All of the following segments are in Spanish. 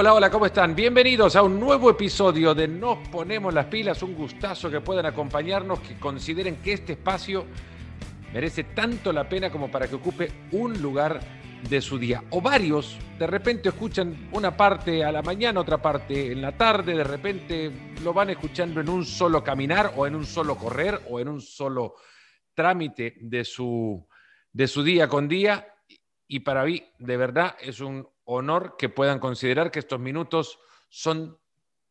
Hola, hola, ¿cómo están? Bienvenidos a un nuevo episodio de Nos Ponemos las Pilas. Un gustazo que puedan acompañarnos, que consideren que este espacio merece tanto la pena como para que ocupe un lugar de su día. O varios, de repente escuchan una parte a la mañana, otra parte en la tarde, de repente lo van escuchando en un solo caminar o en un solo correr o en un solo trámite de su, de su día con día. Y para mí, de verdad, es un honor que puedan considerar que estos minutos son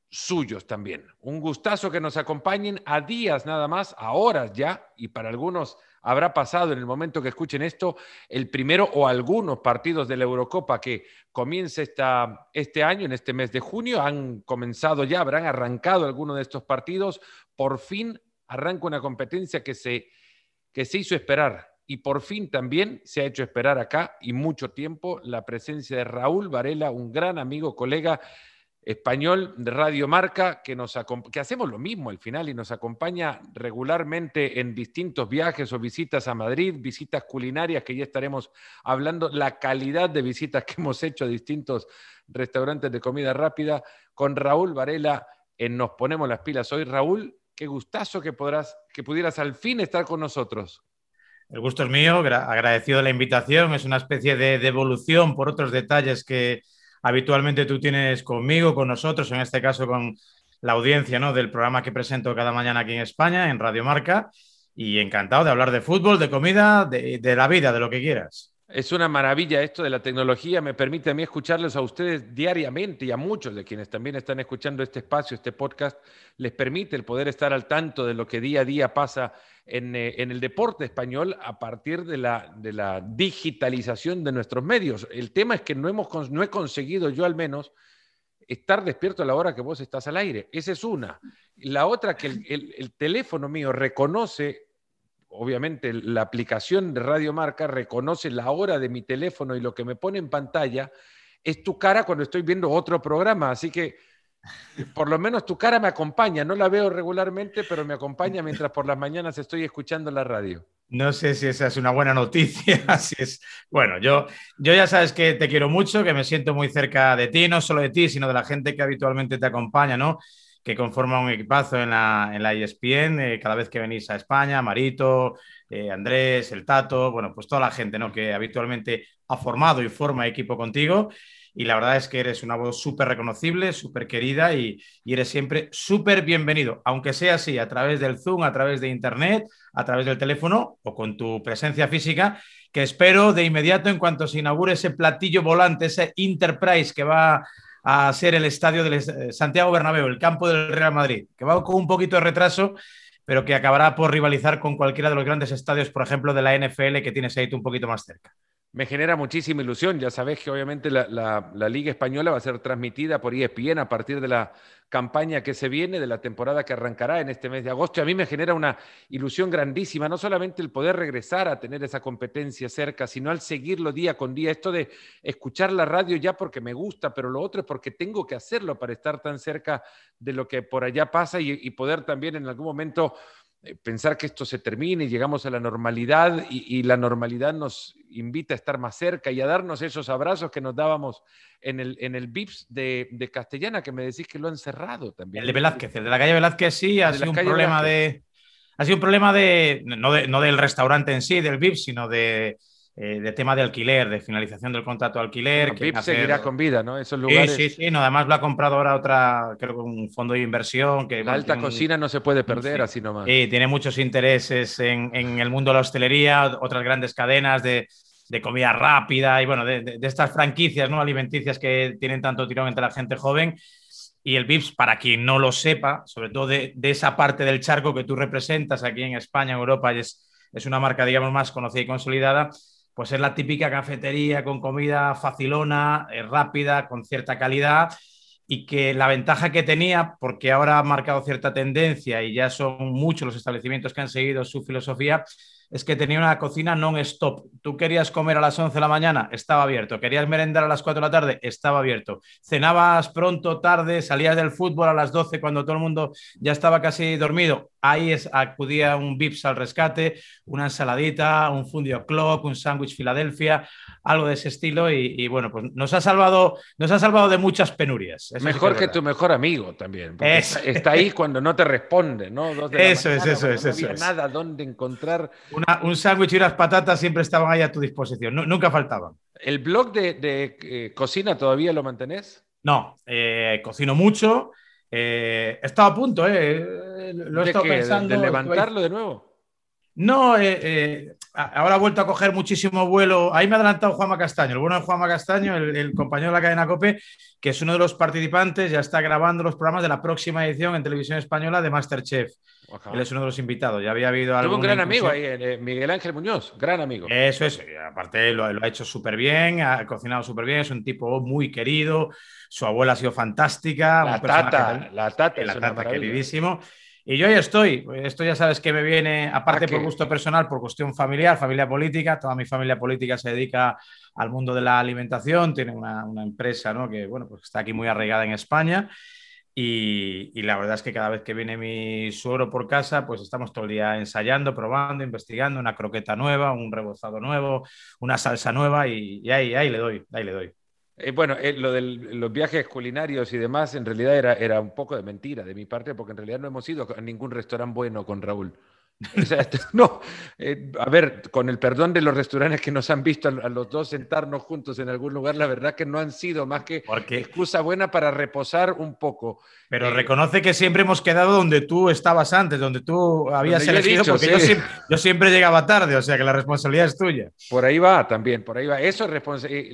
suyos también. Un gustazo que nos acompañen a días nada más, a horas ya, y para algunos habrá pasado en el momento que escuchen esto el primero o algunos partidos de la Eurocopa que comienza esta, este año, en este mes de junio. Han comenzado ya, habrán arrancado algunos de estos partidos. Por fin arranca una competencia que se, que se hizo esperar. Y por fin también se ha hecho esperar acá y mucho tiempo la presencia de Raúl Varela, un gran amigo, colega español de Radio Marca, que, hacemos lo mismo al final y nos acompaña regularmente en distintos viajes o visitas a Madrid, visitas culinarias que ya estaremos hablando, la calidad de visitas que hemos hecho a distintos restaurantes de comida rápida, con Raúl Varela en Nos Ponemos las Pilas. Hoy, Raúl, qué gustazo que, podrás, que pudieras al fin estar con nosotros. El gusto es mío, agradecido la invitación, es una especie de devolución por otros detalles que habitualmente tú tienes conmigo, con nosotros, en este caso con la audiencia ¿no? del programa que presento cada mañana aquí en España, en Radio Marca. Y encantado de hablar de fútbol, de comida, de, de la vida, de lo que quieras. Es una maravilla esto de la tecnología, me permite a mí escucharles a ustedes diariamente y a muchos de quienes también están escuchando este espacio, este podcast, les permite el poder estar al tanto de lo que día a día pasa en, eh, el deporte español a partir de la, de la, digitalización de nuestros medios. El tema es que no, hemos, no he conseguido yo al menos estar despierto a la hora que vos estás al aire. Esa es una. La otra, que el teléfono mío reconoce obviamente la aplicación de Radio Marca reconoce la hora de mi teléfono y lo que me pone en pantalla es tu cara cuando estoy viendo otro programa. Así que por lo menos tu cara me acompaña. No la veo regularmente, pero me acompaña mientras por las mañanas estoy escuchando la radio. No sé si esa es una buena noticia. Así es. Bueno, yo, yo ya sabes que te quiero mucho, que me siento muy cerca de ti, no solo de ti, sino de la gente que habitualmente te acompaña, ¿no? Que conforma un equipazo en la, en la ESPN, eh, cada vez que venís a España, Marito, eh, Andrés, el Tato, bueno, pues toda la gente ¿no? que habitualmente ha formado y forma equipo contigo. Y la verdad es que eres una voz súper reconocible, súper querida y, y, eres siempre súper bienvenido, aunque sea así, a través del Zoom, a través de Internet, a través del teléfono o con tu presencia física, que espero de inmediato en cuanto se inaugure ese platillo volante, ese Enterprise que va a ser el estadio del eh, Santiago Bernabéu, el campo del Real Madrid, que va con un poquito de retraso, pero que acabará por rivalizar con cualquiera de los grandes estadios, por ejemplo, de la NFL que tienes ahí un poquito más cerca. Me genera muchísima ilusión. Ya sabes que obviamente la, Liga Española va a ser transmitida por ESPN a partir de la campaña que se viene, de la temporada que arrancará en este mes de agosto. Y a mí me genera una ilusión grandísima, no solamente el poder regresar a tener esa competencia cerca, sino al seguirlo día con día. Esto de escuchar la radio ya porque me gusta, pero lo otro es porque tengo que hacerlo para estar tan cerca de lo que por allá pasa y, poder también en algún momento pensar que esto se termine y llegamos a la normalidad y, la normalidad nos invita a estar más cerca y a darnos esos abrazos que nos dábamos en el, en el VIPS de, Castellana, que me decís que lo han cerrado también. El de Velázquez, el de la calle Velázquez sí, ha sido un problema de... Ha sido un problema de no, de, no del restaurante en sí, del VIPS, sino de, eh, de tema de alquiler, de finalización del contrato de alquiler. que seguirá con vida, ¿no? Esos lugares... Sí, sí, sí. No, además lo ha comprado ahora otra, creo que un fondo de inversión. Que la alta cocina no se puede perder así nomás. Sí, tiene muchos intereses en, en, el mundo de la hostelería, otras grandes cadenas de, de comida rápida y bueno, de, de, estas franquicias ¿no? alimenticias que tienen tanto tirón entre la gente joven. Y el VIPS, para quien no lo sepa, sobre todo de, esa parte del charco que tú representas aquí en España, en Europa, y es, es una marca, digamos, más conocida y consolidada, pues es la típica cafetería con comida facilona, eh, rápida, con cierta calidad y que la ventaja que tenía, porque ahora ha marcado cierta tendencia y ya son muchos los establecimientos que han seguido su filosofía, es que tenía una cocina non-stop. Tú querías comer a las 11 de la mañana, estaba abierto. Querías merendar a las 4 de la tarde, estaba abierto. Cenabas pronto, tarde, salías del fútbol a las 12 cuando todo el mundo ya estaba casi dormido. Ahí es, acudía un Vips al rescate, una ensaladita, un fundio clock, un sándwich Filadelfia, algo de ese estilo. Y, bueno, pues nos ha salvado, nos ha salvado de muchas penurias. Mejor que, tu mejor amigo también. Está ahí cuando no te responde, ¿no? eso es, eso es, eso no había nada donde encontrar. Un sándwich y unas patatas siempre estaban ahí a tu disposición, nunca faltaban. ¿El blog de, eh, cocina todavía lo mantenés? No, eh, cocino mucho. Eh, he estado a punto, eh, lo he estado pensando. ¿De, levantarlo de nuevo? No, ahora ha vuelto a coger muchísimo vuelo. Ahí me ha adelantado Juanma Castaño, el bueno de Juanma Castaño, el, compañero de la cadena COPE, que es uno de los participantes, ya está grabando los programas de la próxima edición en televisión española de Masterchef. Él es uno de los invitados. Ya había habido algo. un gran amigo ahí, eh, Miguel Ángel Muñoz, gran amigo. Eso es. Aparte, lo, ha hecho súper bien, ha cocinado súper bien. Es un tipo muy querido. Su abuela ha sido fantástica. La tata, la tata, la tata queridísimo. Y yo ahí estoy. Esto ya sabes que me viene, aparte por gusto personal, por cuestión familiar, familia política. Toda mi familia política se dedica al mundo de la alimentación. Tiene una, una empresa ¿no? que bueno, pues está aquí muy arraigada en España. Y, la verdad es que cada vez que viene mi suero por casa, pues estamos todo el día ensayando, probando, investigando una croqueta nueva, un rebozado nuevo, una salsa nueva y, ahí, ahí le doy, ahí le doy. Eh, bueno, eh, lo de los viajes culinarios y demás, en realidad era, era un poco de mentira de mi parte, porque en realidad no hemos ido a ningún restaurante bueno con Raúl. no, eh, a ver, con el perdón de los restaurantes que nos han visto a, los dos sentarnos juntos en algún lugar, la verdad que no han sido más que excusa buena para reposar un poco. Pero eh, reconoce que siempre hemos quedado donde tú estabas antes, donde tú habías elegido, porque yo, siempre, llegaba tarde, o sea que la responsabilidad es tuya. Por ahí va también, por ahí va. Eso es eh,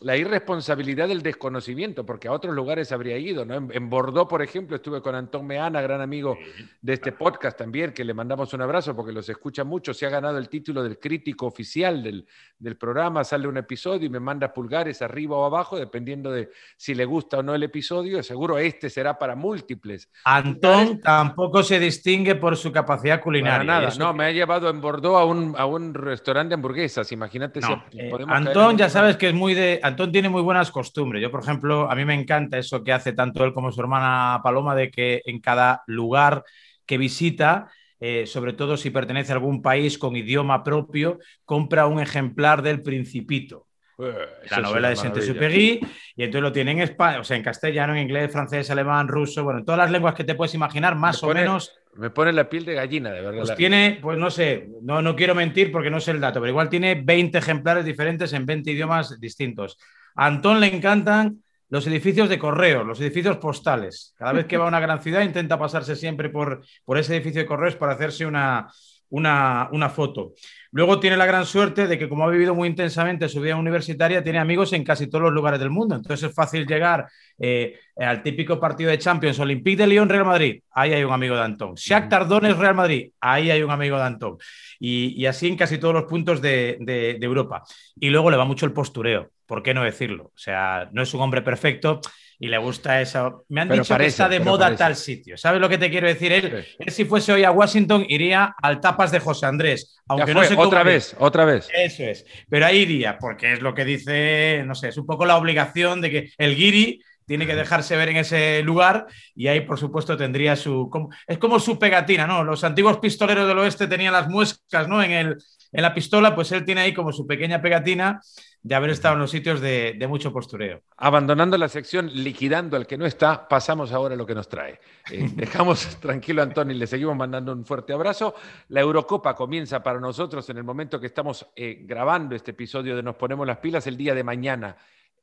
la irresponsabilidad del desconocimiento, porque a otros lugares habría ido, ¿no? En, Bordeaux, por ejemplo, estuve con Antón Meana, gran amigo de este podcast también, que le mandamos una abrazo porque los escucha mucho, se ha ganado el título del crítico oficial del, del, programa, sale un episodio y me manda pulgares arriba o abajo, dependiendo de si le gusta o no el episodio, seguro este será para múltiples. Antón tampoco se distingue por su capacidad culinaria. nada, no, me ha llevado en Bordeaux a un, a un restaurante de hamburguesas, imagínate si eh, Antón ya sabes que es muy de... Antón tiene muy buenas costumbres, yo por ejemplo, a mí me encanta eso que hace tanto él como su hermana Paloma, de que en cada lugar que visita eh, sobre todo si pertenece a algún país con idioma propio, compra un ejemplar del Principito. Eh, la novela de Saint-Exupéry, y entonces lo tiene en España, o sea, en castellano, en inglés, francés, alemán, ruso, bueno, en todas las lenguas que te puedes imaginar, más o menos. Me pone la piel de gallina, de verdad. Pues tiene, pues no sé, no, no quiero mentir porque no sé el dato, pero igual tiene 20 ejemplares diferentes en 20 idiomas distintos. A Antón le encantan los edificios de correo, los edificios postales. Cada vez que va a una gran ciudad intenta pasarse siempre por, por ese edificio de correos para hacerse una, una, una, foto. Luego tiene la gran suerte de que como ha vivido muy intensamente su vida universitaria, tiene amigos en casi todos los lugares del mundo. Entonces es fácil llegar eh, al típico partido de Champions, Olympique de Lyon, Real Madrid, ahí hay un amigo de Antón. Shakhtar Donetsk, Real Madrid, ahí hay un amigo de Antón. Y, así en casi todos los puntos de, de Europa. Y luego le va mucho el postureo. ¿por qué no decirlo? O sea, no es un hombre perfecto y le gusta eso. Me han dicho que está de moda tal sitio. ¿Sabes lo que te quiero decir? Él, si fuese hoy a Washington, iría al tapas de José Andrés. Aunque no otra vez, otra vez. Eso es. Pero ahí iría, porque es lo que dice, no sé, es un poco la obligación de que el guiri tiene que dejarse ver en ese lugar y ahí, por supuesto, tendría su... es como su pegatina, ¿no? Los antiguos pistoleros del oeste tenían las muescas, ¿no? En, el, en la pistola, pues él tiene ahí como su pequeña pegatina de haber estado en los sitios de, mucho postureo. Abandonando la sección, liquidando al que no está, pasamos ahora a lo que nos trae. Eh, dejamos tranquilo a Antonio y le seguimos mandando un fuerte abrazo. La Eurocopa comienza para nosotros en el momento que estamos eh, grabando este episodio de Nos Ponemos las Pilas el día de mañana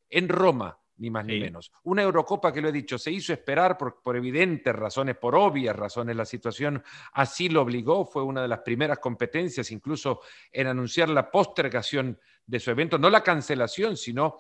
en Roma ni más ni menos. Una Eurocopa que lo he dicho, se hizo esperar por, por, evidentes razones, por obvias razones, la situación así lo obligó, fue una de las primeras competencias incluso en anunciar la postergación de su evento, no la cancelación, sino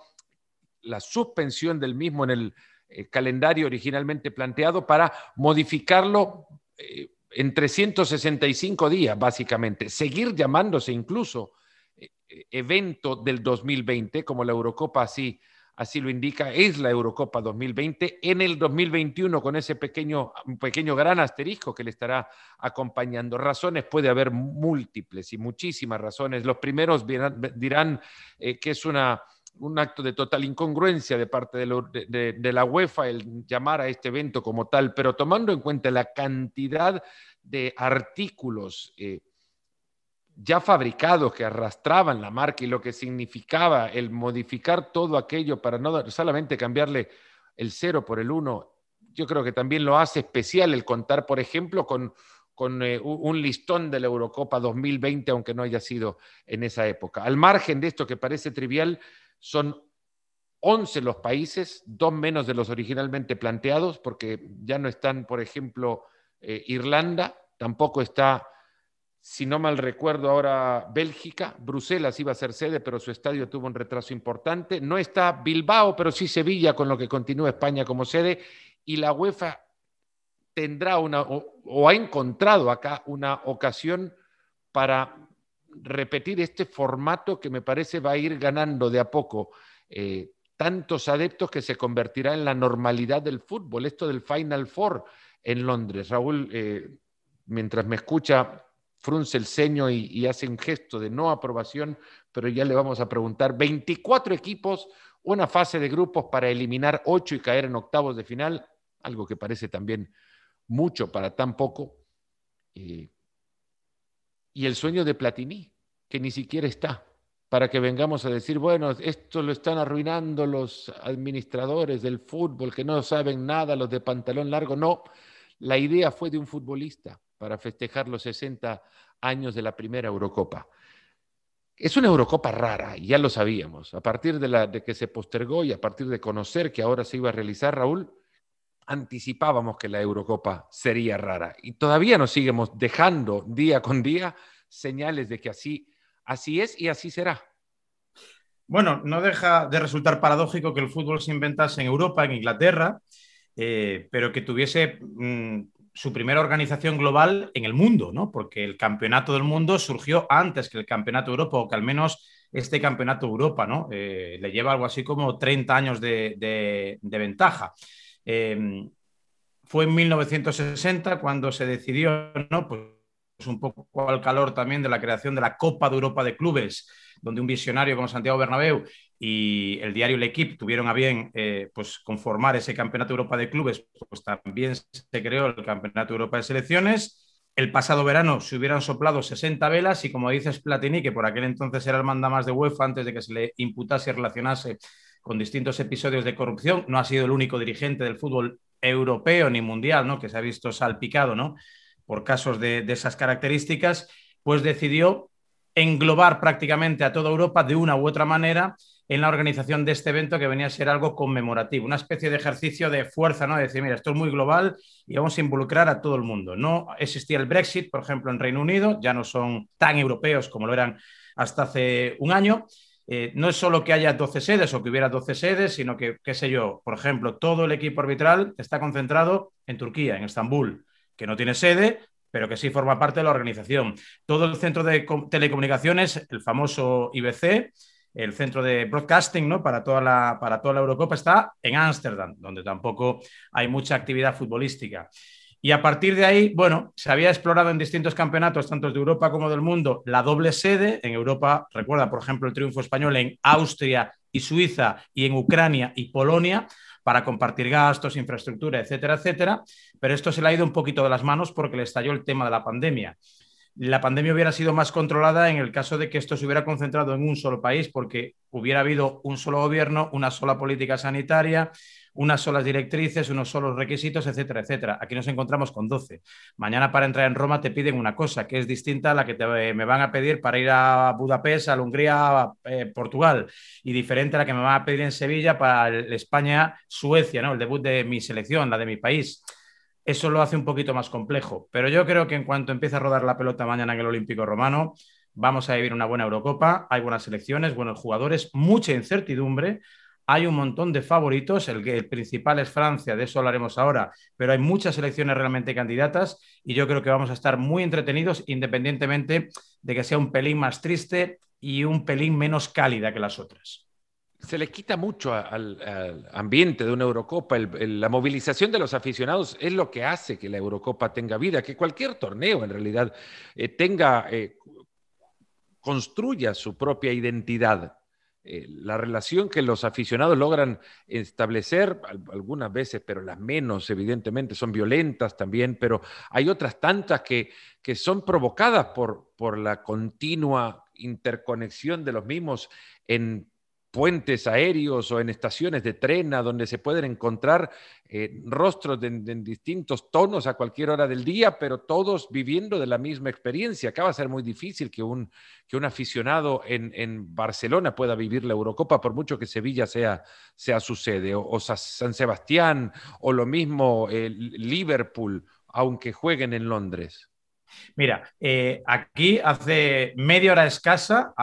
la suspensión del mismo en el eh, calendario originalmente planteado para modificarlo eh, en 365 días, básicamente. Seguir llamándose incluso eh, evento del 2020, como la Eurocopa así, así lo indica, es la Eurocopa 2020. En el 2021, con ese pequeño, pequeño gran asterisco que le estará acompañando. Razones puede haber múltiples y muchísimas razones. Los primeros dirán eh, que es una, un acto de total incongruencia de parte de, la UEFA el llamar a este evento como tal, pero tomando en cuenta la cantidad de artículos. Eh, ya fabricados que arrastraban la marca y lo que significaba el modificar todo aquello para no solamente cambiarle el cero por el uno, yo creo que también lo hace especial el contar, por ejemplo, con, con eh, un listón de la Eurocopa 2020, aunque no haya sido en esa época. Al margen de esto que parece trivial, son 11 los países, dos menos de los originalmente planteados, porque ya no están, por ejemplo, eh, Irlanda, tampoco está si no mal recuerdo ahora, Bélgica, Bruselas iba a ser sede, pero su estadio tuvo un retraso importante. No está Bilbao, pero sí Sevilla, con lo que continúa España como sede. Y la UEFA tendrá una, o, ha encontrado acá una ocasión para repetir este formato que me parece va a ir ganando de a poco eh, tantos adeptos que se convertirá en la normalidad del fútbol. Esto del Final Four en Londres. Raúl, eh, mientras me escucha, frunce el ceño y, hace un gesto de no aprobación, pero ya le vamos a preguntar, 24 equipos, una fase de grupos para eliminar 8 y caer en octavos de final, algo que parece también mucho para tan poco. Eh, y el sueño de Platini, que ni siquiera está, para que vengamos a decir, bueno, esto lo están arruinando los administradores del fútbol, que no saben nada, los de pantalón largo. No, la idea fue de un futbolista para festejar los 60 años de la primera Eurocopa. Es una Eurocopa rara, ya lo sabíamos. A partir de, que se postergó y a partir de conocer que ahora se iba a realizar, Raúl, anticipábamos que la Eurocopa sería rara. Y todavía nos seguimos dejando día con día señales de que así, así es y así será. Bueno, no deja de resultar paradójico que el fútbol se inventase en Europa, en Inglaterra, eh, pero que tuviese mm, su primera organización global en el mundo, ¿no? Porque el campeonato del mundo surgió antes que el campeonato de Europa, o que al menos este campeonato de Europa, ¿no? Eh, le lleva algo así como 30 años de, ventaja. Em, fue en 1960 cuando se decidió, ¿no? Pues un poco al calor también de la creación de la Copa de Europa de Clubes, donde un visionario como Santiago Bernabéu y el diario L'Equipe tuvieron a bien eh, pues conformar ese Campeonato Europa de Clubes, pues también se creó el Campeonato Europa de Selecciones. El pasado verano se hubieran soplado 60 velas y como dices Platini, que por aquel entonces era el mandamás de UEFA antes de que se le imputase y relacionase con distintos episodios de corrupción, no ha sido el único dirigente del fútbol europeo ni mundial, ¿no? Que se ha visto salpicado, ¿no? Por casos de, de esas características, pues decidió englobar prácticamente a toda Europa de una u otra manera en la organización de este evento que venía a ser algo conmemorativo, una especie de ejercicio de fuerza, ¿no? De decir, mira, esto es muy global y vamos a involucrar a todo el mundo. No existía el Brexit, por ejemplo, en Reino Unido, ya no son tan europeos como lo eran hasta hace un año. Eh, no es solo que haya 12 sedes o que hubiera 12 sedes, sino que, qué sé yo, por ejemplo, todo el equipo arbitral está concentrado en Turquía, en Estambul, que no tiene sede, pero que sí forma parte de la organización. Todo el centro de telecomunicaciones, el famoso IBC, el centro de broadcasting ¿no? para, toda la, para toda la Eurocopa está en Ámsterdam, donde tampoco hay mucha actividad futbolística. Y a partir de ahí, bueno, se había explorado en distintos campeonatos, tanto de Europa como del mundo, la doble sede. En Europa, recuerda, por ejemplo, el triunfo español en Austria y Suiza y en Ucrania y Polonia para compartir gastos, infraestructura, etcétera, etcétera. Pero esto se le ha ido un poquito de las manos porque le estalló el tema de la pandemia la pandemia hubiera sido más controlada en el caso de que esto se hubiera concentrado en un solo país, porque hubiera habido un solo gobierno, una sola política sanitaria, unas solas directrices, unos solos requisitos, etcétera, etcétera. Aquí nos encontramos con 12. Mañana para entrar en Roma te piden una cosa que es distinta a la que me van a pedir para ir a Budapest, a Hungría, a eh, Portugal, y diferente a la que me van a pedir en Sevilla para España-Suecia, ¿no? el debut de mi selección, la de mi país eso lo hace un poquito más complejo. Pero yo creo que en cuanto empiece a rodar la pelota mañana en el Olímpico Romano, vamos a vivir una buena Eurocopa, hay buenas selecciones, buenos jugadores, mucha incertidumbre. Hay un montón de favoritos, el, el principal es Francia, de eso hablaremos ahora, pero hay muchas selecciones realmente candidatas y yo creo que vamos a estar muy entretenidos independientemente de que sea un pelín más triste y un pelín menos cálida que las otras. Se les quita mucho al, ambiente de una Eurocopa. la movilización de los aficionados es lo que hace que la Eurocopa tenga vida, que cualquier torneo en realidad eh, tenga, eh, construya su propia identidad. Eh, la relación que los aficionados logran establecer, algunas veces, pero las menos, evidentemente, son violentas también, pero hay otras tantas que, que son provocadas por, por la continua interconexión de los mismos en puentes aéreos o en estaciones de tren a donde se pueden encontrar eh, rostros en distintos tonos a cualquier hora del día, pero todos viviendo de la misma experiencia. Acá va a ser muy difícil que un, que un aficionado en, en Barcelona pueda vivir la Eurocopa, por mucho que Sevilla sea, sea su sede, o, San Sebastián, o lo mismo eh, Liverpool, aunque jueguen en Londres. Mira, eh, aquí hace media hora escasa,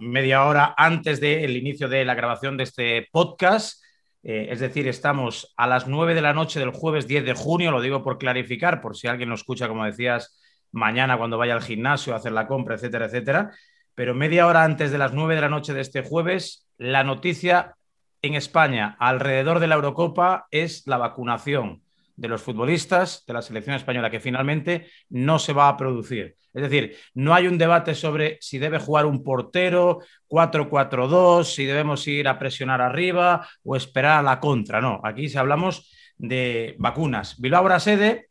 media hora antes del inicio de la grabación de este podcast, eh, es decir, estamos a las 9 de la noche del jueves 10 de junio, lo digo por clarificar, por si alguien lo escucha, como decías, mañana cuando vaya al gimnasio a hacer la compra, etcétera, etcétera. Pero media hora antes de las 9 de la noche de este jueves, la noticia en España alrededor de la Eurocopa es la vacunación de los futbolistas de la selección española que finalmente no se va a producir. Es decir, no hay un debate sobre si debe jugar un portero 4-4-2, si debemos ir a presionar arriba o esperar a la contra. No, aquí si hablamos de vacunas. Bilbao ahora sede,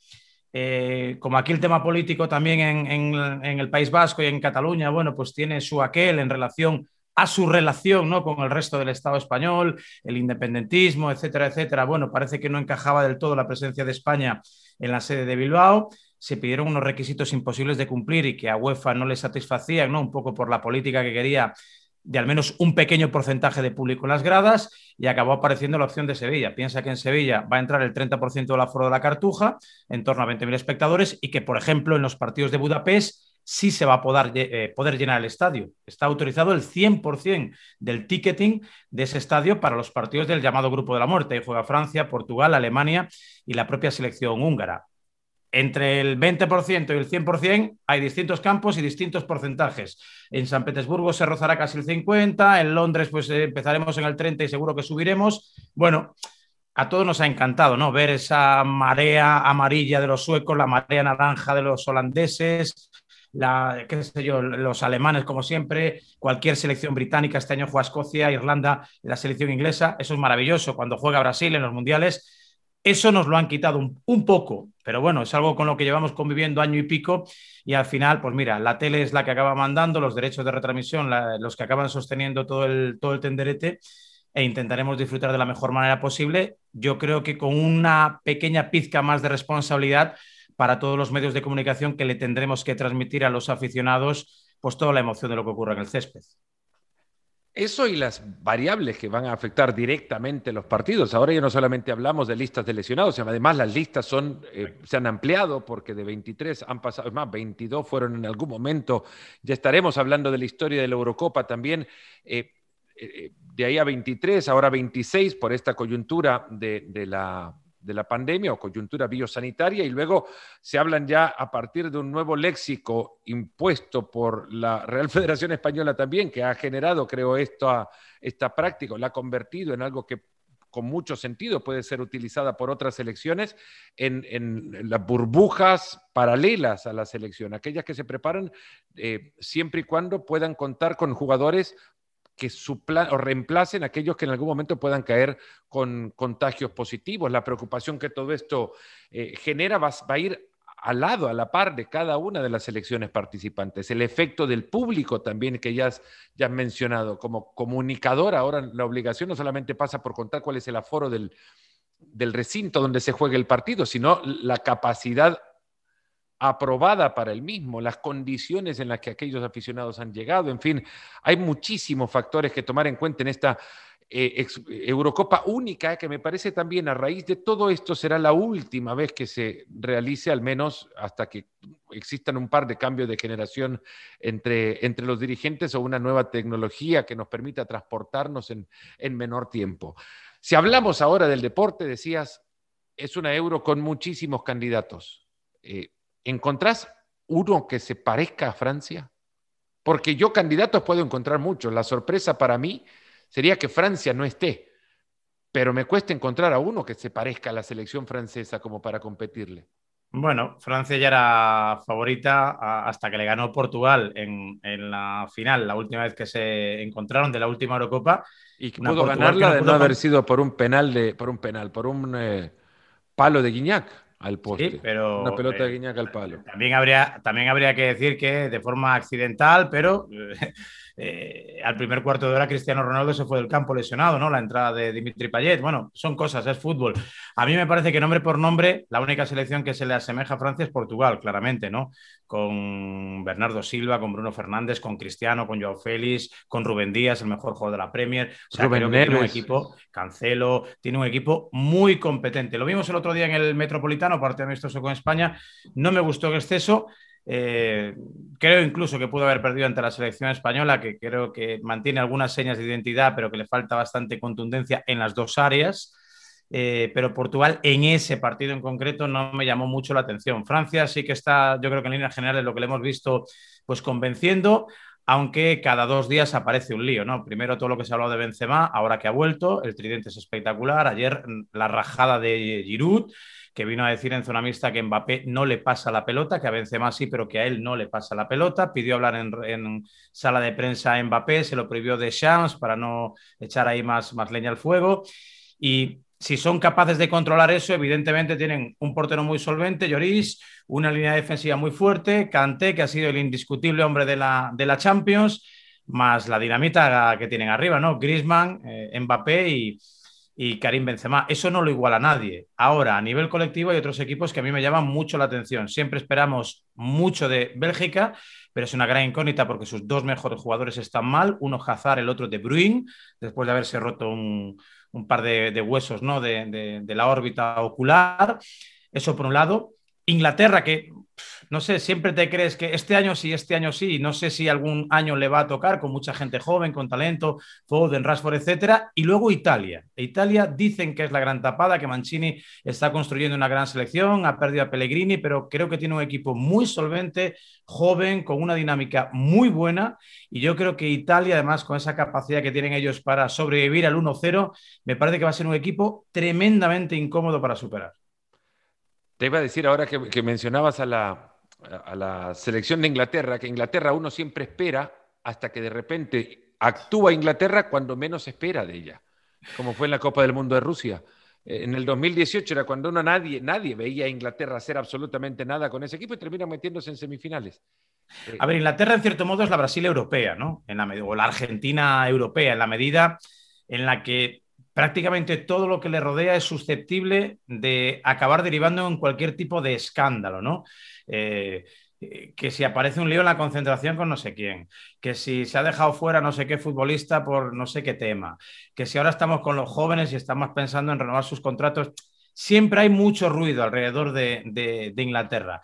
eh, como aquí el tema político también en, en, el País Vasco y en Cataluña, bueno, pues tiene su aquel en relación a su relación ¿no? con el resto del Estado español, el independentismo, etcétera, etcétera. Bueno, parece que no encajaba del todo la presencia de España en la sede de Bilbao. Se pidieron unos requisitos imposibles de cumplir y que a UEFA no le satisfacían, ¿no? un poco por la política que quería de al menos un pequeño porcentaje de público en las gradas y acabó apareciendo la opción de Sevilla. Piensa que en Sevilla va a entrar el 30% del aforo de la Cartuja, en torno a 20.000 espectadores, y que, por ejemplo, en los partidos de Budapest sí se va a poder, eh, poder llenar el estadio. Está autorizado el 100% del ticketing de ese estadio para los partidos del llamado Grupo de la Muerte. Juega Francia, Portugal, Alemania y la propia selección húngara. Entre el 20% y el 100% hay distintos campos y distintos porcentajes. En San Petersburgo se rozará casi el 50%, en Londres pues eh, empezaremos en el 30% y seguro que subiremos. Bueno, a todos nos ha encantado, ¿no? Ver esa marea amarilla de los suecos, la marea naranja de los holandeses, la, los alemanes, como siempre, cualquier selección británica, este año juega Escocia, Irlanda, la selección inglesa, eso es maravilloso. Cuando juega Brasil en los mundiales, eso nos lo han quitado un, poco, pero bueno, es algo con lo que llevamos conviviendo año y pico y al final, pues mira, la tele es la que acaba mandando, los derechos de retransmisión, los que acaban sosteniendo todo el, todo el tenderete e intentaremos disfrutar de la mejor manera posible. Yo creo que con una pequeña pizca más de responsabilidad para todos los medios de comunicación que le tendremos que transmitir a los aficionados pues toda la emoción de lo que ocurre en el césped. Eso y las variables que van a afectar directamente los partidos. Ahora ya no solamente hablamos de listas de lesionados, sino además las listas son, eh, se han ampliado porque de 23 han pasado, es más, 22 fueron en algún momento. Ya estaremos hablando de la historia de la Eurocopa también. Eh, eh, de ahí a 23, ahora 26 por esta coyuntura de, de la de la pandemia o coyuntura biosanitaria y luego se hablan ya a partir de un nuevo léxico impuesto por la Real Federación Española también, que ha generado, creo, esto, esta práctica, la ha convertido en algo que con mucho sentido puede ser utilizada por otras elecciones en, en las burbujas paralelas a la selección, aquellas que se preparan eh, siempre y cuando puedan contar con jugadores que o reemplacen aquellos que en algún momento puedan caer con contagios positivos. La preocupación que todo esto eh, genera va, a ir al lado, a la par de cada una de las elecciones participantes. El efecto del público también que ya has, ya has mencionado. Como comunicador, ahora la obligación no solamente pasa por contar cuál es el aforo del, del recinto donde se juegue el partido, sino la capacidad aprobada para el mismo, las condiciones en las que aquellos aficionados han llegado, en fin, hay muchísimos factores que tomar en cuenta en esta eh, Eurocopa única, que me parece también a raíz de todo esto será la última vez que se realice, al menos hasta que existan un par de cambios de generación entre, entre los dirigentes o una nueva tecnología que nos permita transportarnos en, menor tiempo. Si hablamos ahora del deporte, decías, es una euro con muchísimos candidatos. Eh, ¿encontrás uno que se parezca a Francia? Porque yo candidatos puedo encontrar muchos. La sorpresa para mí sería que Francia no esté. Pero me cuesta encontrar a uno que se parezca a la selección francesa como para competirle. Bueno, Francia ya era favorita hasta que le ganó Portugal en, la final, la última vez que se encontraron de la última Eurocopa. Y que pudo ganarla de no haber sido por un penal, de, por un penal, por un eh, palo de Guiñac al poste. pero, Una pelota de eh, Guiñac al palo. También habría, también habría que decir que de forma accidental, pero eh, al primer cuarto de hora Cristiano Ronaldo se fue del campo lesionado, ¿no? La entrada de Dimitri Payet. Bueno, son cosas, es fútbol. A mí me parece que nombre por nombre, la única selección que se le asemeja a Francia es Portugal, claramente, ¿no? Con Bernardo Silva, con Bruno Fernández, con Cristiano, con Joao Félix, con Rubén Díaz, el mejor jugador de la Premier. O sea, creo que tiene un equipo, Cancelo, tiene un equipo muy competente. Lo vimos el otro día en el Metropolitano, partido amistoso con España. No me gustó en exceso. Eh, creo incluso que pudo haber perdido ante la selección española, que creo que mantiene algunas señas de identidad, pero que le falta bastante contundencia en las dos áreas. Eh, pero Portugal en ese partido en concreto no me llamó mucho la atención. Francia sí que está, yo creo que en líneas generales lo que le hemos visto, pues convenciendo, aunque cada dos días aparece un lío, ¿no? Primero todo lo que se ha hablado de Benzema, ahora que ha vuelto, el tridente es espectacular, ayer la rajada de Giroud, que vino a decir en zona mixta que Mbappé no le pasa la pelota, que a Benzema sí, pero que a él no le pasa la pelota. Pidió hablar en, sala de prensa a Mbappé, se lo prohibió de Champs para no echar ahí más, más leña al fuego. Y si son capaces de controlar eso, evidentemente tienen un portero muy solvente, Lloris, una línea defensiva muy fuerte, Kanté, que ha sido el indiscutible hombre de la, Champions, más la dinamita que tienen arriba, ¿no? Griezmann, eh, Mbappé y, y Karim Benzema. Eso no lo iguala a nadie. Ahora, a nivel colectivo hay otros equipos que a mí me llaman mucho la atención. Siempre esperamos mucho de Bélgica, pero es una gran incógnita porque sus dos mejores jugadores están mal. Uno Hazard, el otro De Bruyne, después de haberse roto un, par de, huesos ¿no? de, de la órbita ocular. Eso por un lado. Inglaterra, que no sé, siempre te crees que este año sí, este año sí, no sé si algún año le va a tocar con mucha gente joven, con talento, Foden, Rashford, etcétera, y luego Italia. Italia dicen que es la gran tapada, que Mancini está construyendo una gran selección, ha perdido a Pellegrini, pero creo que tiene un equipo muy solvente, joven, con una dinámica muy buena, y yo creo que Italia, además, con esa capacidad que tienen ellos para sobrevivir al 1-0, me parece que va a ser un equipo tremendamente incómodo para superar. Te iba a decir ahora que mencionabas a la, a la selección de Inglaterra, que Inglaterra uno siempre espera hasta que de repente actúa Inglaterra cuando menos espera de ella, como fue en la Copa del Mundo de Rusia. Eh, en el 2018 era cuando uno nadie, nadie veía a Inglaterra hacer absolutamente nada con ese equipo y termina metiéndose en semifinales. Eh, a ver, Inglaterra en cierto modo es la Brasil europea, ¿no? En la, o la Argentina europea, en la medida en la que prácticamente todo lo que le rodea es susceptible de acabar derivando en cualquier tipo de escándalo, ¿no? Eh, que si aparece un lío en la concentración con no sé quién, que si se ha dejado fuera no sé qué futbolista por no sé qué tema, que si ahora estamos con los jóvenes y estamos pensando en renovar sus contratos, siempre hay mucho ruido alrededor de Inglaterra.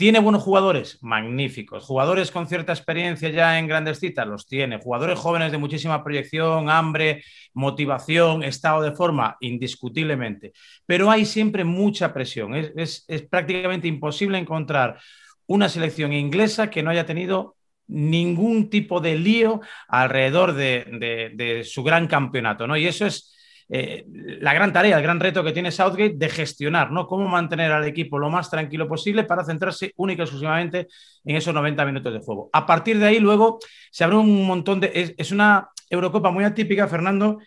¿Tiene buenos jugadores? Magníficos. ¿Jugadores con cierta experiencia ya en grandes citas? Los tiene. ¿Jugadores jóvenes de muchísima proyección, hambre, motivación, estado de forma? Indiscutiblemente. Pero hay siempre mucha presión. Es, prácticamente imposible encontrar una selección inglesa que no haya tenido ningún tipo de lío alrededor de, de su gran campeonato. ¿no? Y eso es eh, la gran tarea, el gran reto que tiene Southgate de gestionar, ¿no? Cómo mantener al equipo lo más tranquilo posible para centrarse única y exclusivamente en esos 90 minutos de juego. A partir de ahí, luego se abre un montón de. Es, una Eurocopa muy atípica, Fernando,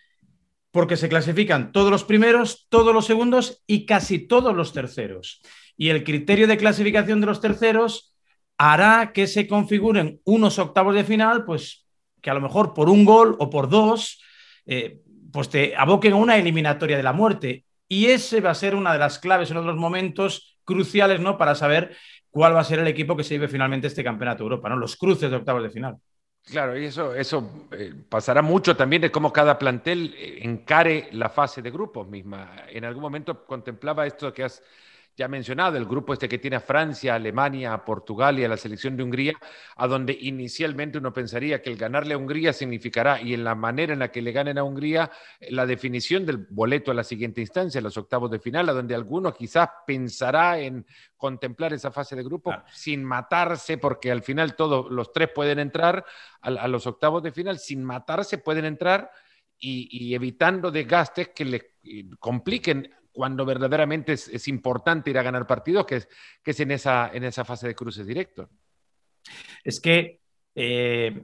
porque se clasifican todos los primeros, todos los segundos y casi todos los terceros. Y el criterio de clasificación de los terceros hará que se configuren unos octavos de final, pues que a lo mejor por un gol o por dos. Eh, pues te aboquen a una eliminatoria de la muerte. Y ese va a ser una de las claves, uno de los momentos cruciales, ¿no? Para saber cuál va a ser el equipo que se lleve finalmente este campeonato de Europa, ¿no? Los cruces de octavos de final. Claro, y eso, eso eh, pasará mucho también de cómo cada plantel eh, encare la fase de grupos misma. En algún momento contemplaba esto que has ya mencionado, el grupo este que tiene a Francia, Alemania, Portugal y a la selección de Hungría, a donde inicialmente uno pensaría que el ganarle a Hungría significará, y en la manera en la que le ganen a Hungría, la definición del boleto a la siguiente instancia, los octavos de final, a donde alguno quizás pensará en contemplar esa fase de grupo sin matarse, porque al final todos los tres pueden entrar a, a los octavos de final, sin matarse pueden entrar y, evitando desgastes que le compliquen cuando verdaderamente es, importante ir a ganar partidos, que es, que es en, esa, en esa fase de cruces directos. Es que eh,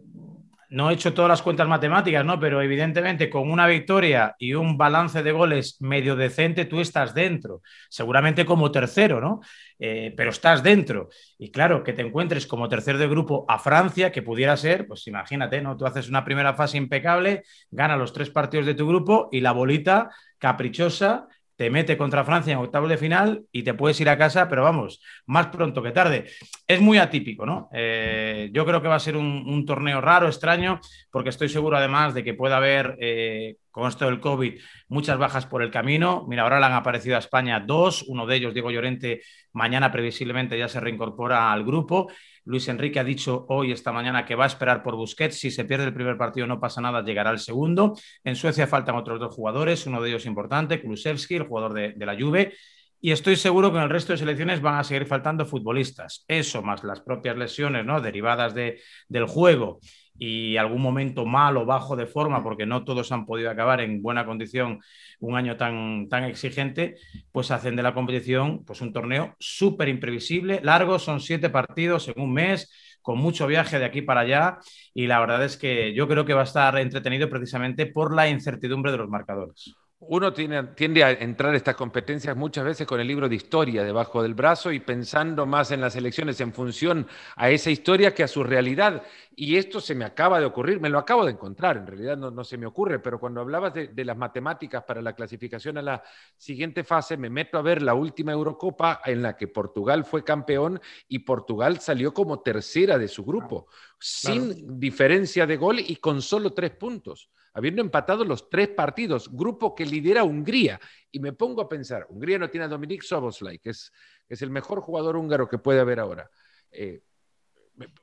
no he hecho todas las cuentas matemáticas, ¿no? Pero evidentemente con una victoria y un balance de goles medio decente, tú estás dentro. Seguramente como tercero, ¿no? Eh, pero estás dentro. Y claro, que te encuentres como tercero de grupo a Francia, que pudiera ser, pues imagínate, ¿no? Tú haces una primera fase impecable, gana los tres partidos de tu grupo y la bolita caprichosa te mete contra Francia en octavos de final y te puedes ir a casa, pero vamos, más pronto que tarde. Es muy atípico, ¿no? Eh, yo creo que va a ser un, torneo raro, extraño, porque estoy seguro además de que pueda haber, eh, con esto del COVID, muchas bajas por el camino. Mira, ahora le han aparecido a España dos, uno de ellos, Diego Llorente, mañana previsiblemente ya se reincorpora al grupo Luis Enrique ha dicho hoy, esta mañana, que va a esperar por Busquets. Si se pierde el primer partido no pasa nada, llegará el segundo. En Suecia faltan otros dos jugadores, uno de ellos importante, Kulusevski, el jugador de, la Juve. Y estoy seguro que en el resto de selecciones van a seguir faltando futbolistas. Eso, más las propias lesiones ¿no? derivadas de, del juego y algún momento malo, bajo de forma, porque no todos han podido acabar en buena condición un año tan, tan exigente, pues hacen de la competición pues un torneo súper imprevisible, largo, son siete partidos en un mes, con mucho viaje de aquí para allá, y la verdad es que yo creo que va a estar entretenido precisamente por la incertidumbre de los marcadores. Uno tiende a entrar a estas competencias muchas veces con el libro de historia debajo del brazo y pensando más en las elecciones en función a esa historia que a su realidad. Y esto se me acaba de ocurrir, me lo acabo de encontrar, en realidad no, se me ocurre, pero cuando hablabas de, las matemáticas para la clasificación a la siguiente fase, me meto a ver la última Eurocopa en la que Portugal fue campeón y Portugal salió como tercera de su grupo, sin diferencia de gol y con solo tres puntos habiendo empatado los tres partidos, grupo que lidera Hungría. Y me pongo a pensar, Hungría no tiene a Dominik Soboslai, que es, es el mejor jugador húngaro que puede haber ahora. Eh,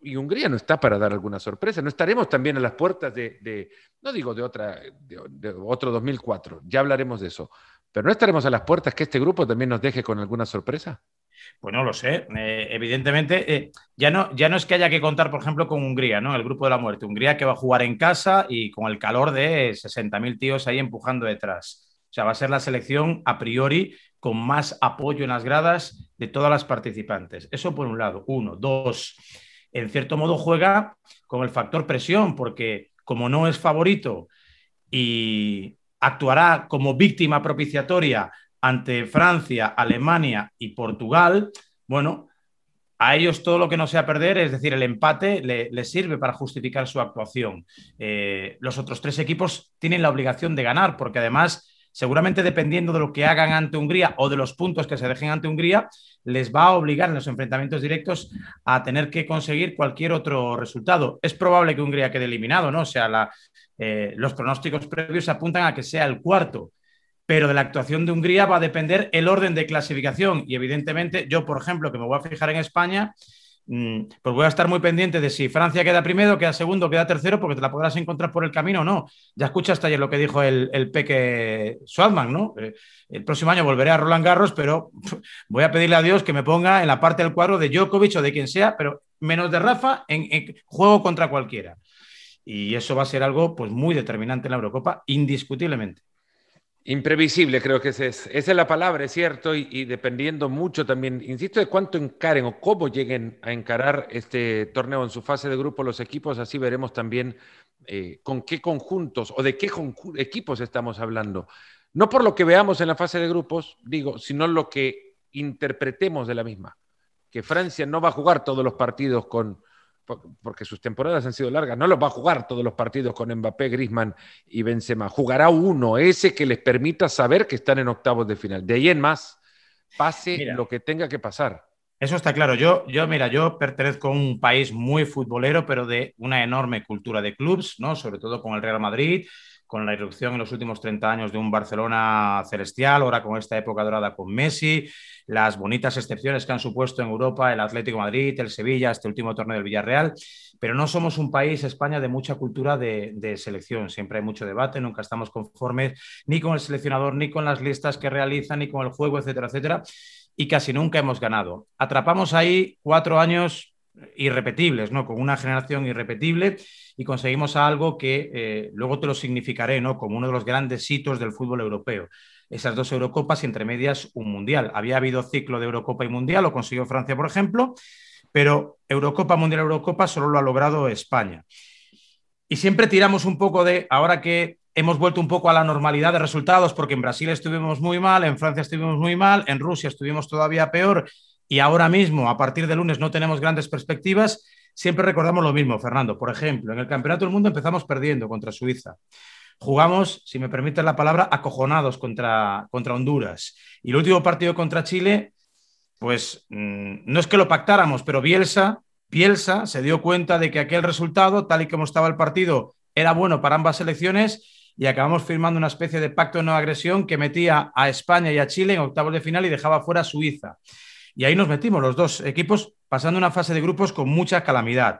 y Hungría no está para dar alguna sorpresa. No estaremos también a las puertas de, no digo de, otra, de, otro 2004, ya hablaremos de eso, pero no estaremos a las puertas que este grupo también nos deje con alguna sorpresa. Pues no lo sé. Eh, evidentemente, eh, ya, no, ya no es que haya que contar, por ejemplo, con Hungría, ¿no? El grupo de la muerte. Hungría que va a jugar en casa y con el calor de 60.000 tíos ahí empujando detrás. O sea, va a ser la selección a priori con más apoyo en las gradas de todas las participantes. Eso por un lado. Uno. Dos. En cierto modo juega con el factor presión, porque como no es favorito y actuará como víctima propiciatoria ante Francia, Alemania y Portugal, bueno, a ellos todo lo que no sea perder, es decir, el empate, les sirve para justificar su actuación. Eh, los otros tres equipos tienen la obligación de ganar, porque además, seguramente dependiendo de lo que hagan ante Hungría o de los puntos que se dejen ante Hungría, les va a obligar en los enfrentamientos directos a tener que conseguir cualquier otro resultado. Es probable que Hungría quede eliminado, ¿no? O sea, eh, los pronósticos previos apuntan a que sea el cuarto pero de la actuación de Hungría va a depender el orden de clasificación. Y evidentemente, yo, por ejemplo, que me voy a fijar en España, mm, pues voy a estar muy pendiente de si Francia queda primero, queda segundo, queda tercero, porque te la podrás encontrar por el camino o no. Ya escuchaste ayer lo que dijo el, Peque Schwartzman, ¿no? Eh, el próximo año volveré a Roland Garros, pero voy a pedirle a Dios que me ponga en la parte del cuadro de Djokovic o de quien sea, pero menos de Rafa en, en juego contra cualquiera. Y eso va a ser algo pues, muy determinante en la Eurocopa, indiscutiblemente. Imprevisible, creo que esa es, la palabra, es cierto, y, dependiendo mucho también, insisto, de cuánto encaren o cómo lleguen a encarar este torneo en su fase de grupo los equipos, así veremos también eh, con qué conjuntos o de qué equipos estamos hablando. No por lo que veamos en la fase de grupos, digo, sino lo que interpretemos de la misma. Que Francia no va a jugar todos los partidos con, porque sus temporadas han sido largas, no los va a jugar todos los partidos con Mbappé, Grisman y Benzema. Jugará uno, ese que les permita saber que están en octavos de final. De ahí en más, pase lo que tenga que pasar. Eso está claro. Yo, yo, mira, yo pertenezco a un país muy futbolero, pero de una enorme cultura de clubs, ¿no? Sobre todo con el Real Madrid, con la irrupción en los últimos 30 años de un Barcelona celestial, ahora con esta época dorada con Messi, las bonitas excepciones que han supuesto en Europa el Atlético Madrid, el Sevilla, este último torneo del Villarreal, pero no somos un país, España, de mucha cultura de, selección. Siempre hay mucho debate, nunca estamos conformes ni con el seleccionador, ni con las listas que realizan, ni con el juego, etcétera, etcétera, y casi nunca hemos ganado. Atrapamos ahí cuatro años irrepetibles, ¿no? Con una generación irrepetible y conseguimos algo que eh, luego te lo significaré, ¿no? Como uno de los grandes hitos del fútbol europeo. Esas dos Eurocopas y entre medias un Mundial. Había habido ciclo de Eurocopa y Mundial, lo consiguió Francia, por ejemplo, pero Eurocopa, Mundial, Eurocopa solo lo ha logrado España. Y siempre tiramos un poco de, ahora que hemos vuelto un poco a la normalidad de resultados, porque en Brasil estuvimos muy mal, en Francia estuvimos muy mal, en Rusia estuvimos todavía peor y ahora mismo, a partir de lunes, no tenemos grandes perspectivas, siempre recordamos lo mismo, Fernando. Por ejemplo, en el Campeonato del Mundo empezamos perdiendo contra Suiza. Jugamos, si me permiten la palabra, acojonados contra, contra Honduras. Y el último partido contra Chile, pues mm, no es que lo pactáramos, pero Bielsa, Bielsa se dio cuenta de que aquel resultado, tal y como estaba el partido, era bueno para ambas selecciones y acabamos firmando una especie de pacto de no agresión que metía a España y a Chile en octavos de final y dejaba fuera a Suiza. Y ahí nos metimos los dos equipos pasando una fase de grupos con mucha calamidad.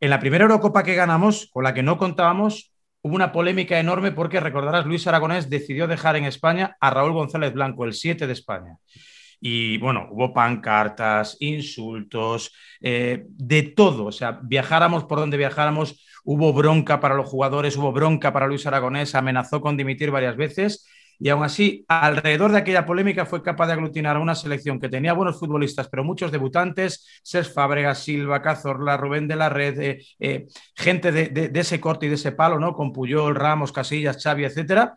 En la primera Eurocopa que ganamos, con la que no contábamos, hubo una polémica enorme porque, recordarás, Luis Aragonés decidió dejar en España a Raúl González Blanco, el 7 de España. Y bueno, hubo pancartas, insultos, eh, de todo. O sea, viajáramos por donde viajáramos, hubo bronca para los jugadores, hubo bronca para Luis Aragonés, amenazó con dimitir varias veces y aún así, alrededor de aquella polémica fue capaz de aglutinar a una selección que tenía buenos futbolistas, pero muchos debutantes, Cés Fábregas, Silva, Cazorla, Rubén de la Red, eh, eh, gente de, ese corte y de ese palo, ¿no? Con Puyol, Ramos, Casillas, Xavi, etcétera,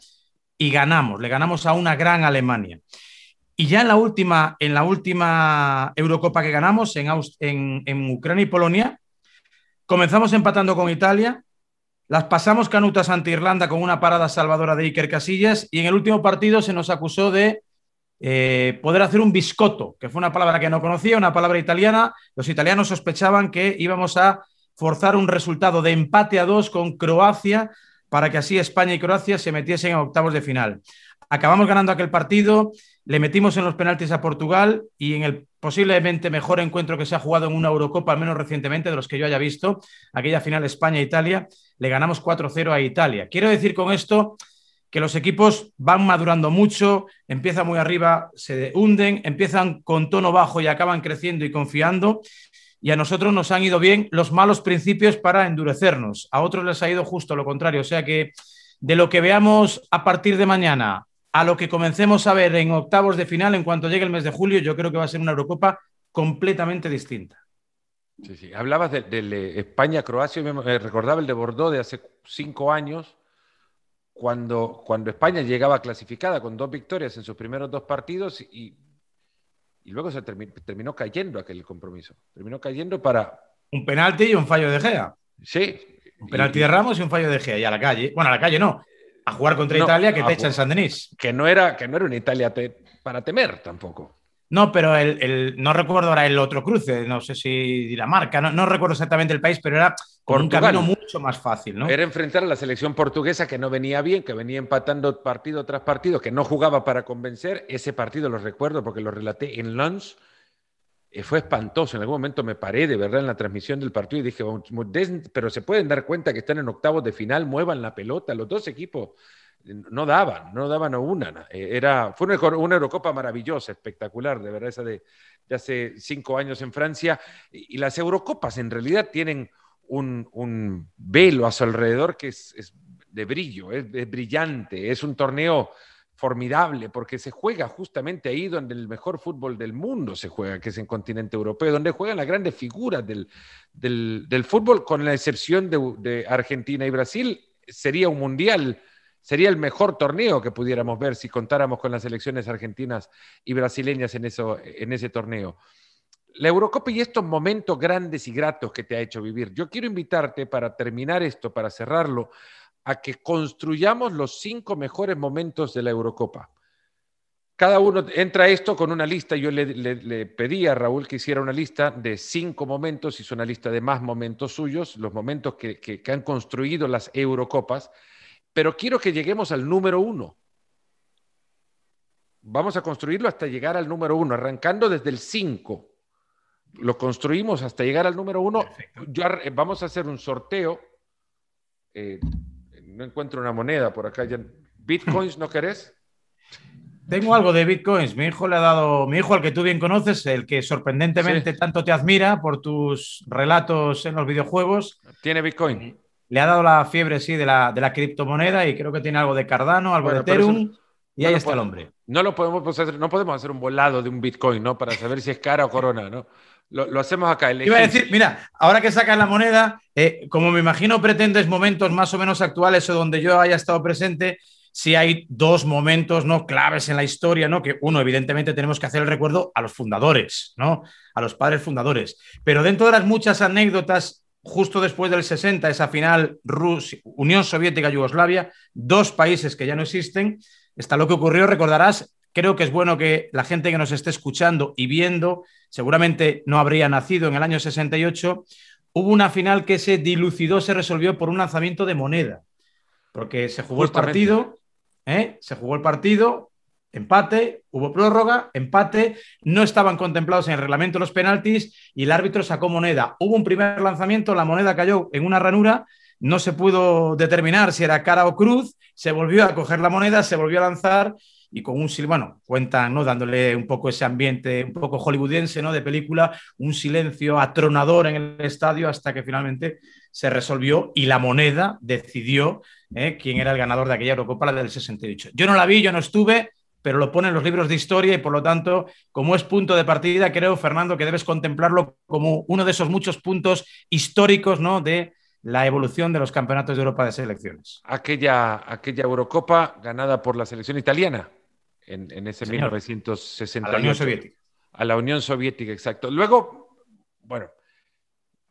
y ganamos, le ganamos a una gran Alemania. Y ya en la última, en la última Eurocopa que ganamos, en, en Ucrania y Polonia, comenzamos empatando con Italia, las pasamos canutas ante Irlanda con una parada salvadora de Iker Casillas y en el último partido se nos acusó de eh, poder hacer un biscotto, que fue una palabra que no conocía, una palabra italiana. Los italianos sospechaban que íbamos a forzar un resultado de empate a dos con Croacia para que así España y Croacia se metiesen en octavos de final. Acabamos ganando aquel partido, le metimos en los penaltis a Portugal y en el posiblemente mejor encuentro que se ha jugado en una Eurocopa, al menos recientemente, de los que yo haya visto, aquella final España-Italia, le ganamos 4-0 a Italia. Quiero decir con esto que los equipos van madurando mucho, empiezan muy arriba, se hunden, empiezan con tono bajo y acaban creciendo y confiando. Y a nosotros nos han ido bien los malos principios para endurecernos. A otros les ha ido justo lo contrario. O sea que de lo que veamos a partir de mañana a lo que comencemos a ver en octavos de final en cuanto llegue el mes de julio, yo creo que va a ser una Eurocopa completamente distinta. Sí, sí. Hablabas de, España-Croacia, me eh, recordaba el de Bordeaux de hace cinco años, cuando, cuando España llegaba clasificada con dos victorias en sus primeros dos partidos y, y luego se terminó cayendo aquel compromiso. Terminó cayendo para... Un penalti y un fallo de Gea. Sí. Un penalti de Ramos y un fallo de Gea. Y a la calle. Bueno, a la calle no a jugar contra Italia que te echa en San Denis. Que no era, que no era una Italia para temer tampoco. No, pero el, no recuerdo ahora el otro cruce, no sé si Dinamarca, no, no recuerdo exactamente el país, pero era con un camino mucho más fácil, ¿no? Era enfrentar a la selección portuguesa que no venía bien, que venía empatando partido tras partido, que no jugaba para convencer. Ese partido lo recuerdo porque lo relaté en Lens eh, fue espantoso. En algún momento me paré de verdad en la transmisión del partido y dije, pero se pueden dar cuenta que están en octavos de final, muevan la pelota. Los dos equipos no daban, no daban a una. Eh, era, fue una, Eurocopa maravillosa, espectacular, de verdad, esa de, hace cinco años en Francia. Y, las Eurocopas en realidad tienen un, velo a su alrededor que es, de brillo, es brillante, es un torneo formidable, porque se juega justamente ahí donde el mejor fútbol del mundo se juega, que es en continente europeo, donde juegan las grandes figuras del, del, fútbol, con la excepción de, Argentina y Brasil, sería un mundial, sería el mejor torneo que pudiéramos ver si contáramos con las elecciones argentinas y brasileñas en, eso, en ese torneo. La Eurocopa y estos momentos grandes y gratos que te ha hecho vivir. Yo quiero invitarte para terminar esto, para cerrarlo, a que construyamos los cinco mejores momentos de la Eurocopa. Cada uno entra esto con una lista. Yo le, pedí a Raúl que hiciera una lista de cinco momentos, hizo una lista de más momentos suyos, los momentos que han construido las Eurocopas, pero quiero que lleguemos al número uno. Vamos a construirlo hasta llegar al número uno, arrancando desde el cinco. Lo construimos hasta llegar al número uno. vamos a hacer un sorteo. Eh, no encuentro una moneda por acá. ¿Bitcoins no querés? tengo algo de bitcoins. Mi hijo le ha dado, mi hijo al que tú bien conoces, el que sorprendentemente tanto te admira por tus relatos en los videojuegos. Tiene bitcoin. Le ha dado la fiebre, sí, de la, de la criptomoneda y creo que tiene algo de Cardano, algo de Ethereum. Y ahí está el hombre. No lo podemos hacer, no podemos hacer un volado de un bitcoin, ¿no? Para saber si es cara o corona, ¿no? Lo, hacemos acá. Iba a decir, mira, ahora que sacas la moneda, eh, como me imagino pretendes momentos más o menos actuales o donde yo haya estado presente, si hay dos momentos no claves en la historia, ¿no? Que uno, evidentemente, tenemos que hacer el recuerdo a los fundadores, ¿no? A los padres fundadores. Pero dentro de las muchas anécdotas, justo después del 60, esa final Rusia, Unión Soviética-Yugoslavia, dos países que ya no existen, está lo que ocurrió, recordarás, creo que es bueno que la gente que nos esté escuchando y viendo seguramente no habría nacido en el año 68, hubo una final que se dilucidó, se resolvió por un lanzamiento de moneda, porque se jugó el partido, ¿eh? se jugó el partido, empate, hubo prórroga, empate, no estaban contemplados en el reglamento los penaltis y el árbitro sacó moneda. Hubo un primer lanzamiento, la moneda cayó en una ranura, no se pudo determinar si era cara o cruz, se volvió a coger la moneda, se volvió a lanzar y con un bueno, cuentan, ¿no? Dándole un poco ese ambiente un poco hollywoodiense, ¿no? De película, un silencio atronador en el estadio hasta que finalmente se resolvió y la moneda decidió ¿eh? quién era el ganador de aquella Eurocopa, la del 68. Yo no la vi, yo no estuve, pero lo ponen los libros de historia y por lo tanto, como es punto de partida, creo, Fernando, que debes contemplarlo como uno de esos muchos puntos históricos, ¿no? De la evolución de los campeonatos de Europa de selecciones. Aquella, aquella Eurocopa ganada por la selección italiana en, ese 1968. A la Unión Soviética. A la Unión Soviética, exacto. Luego, bueno,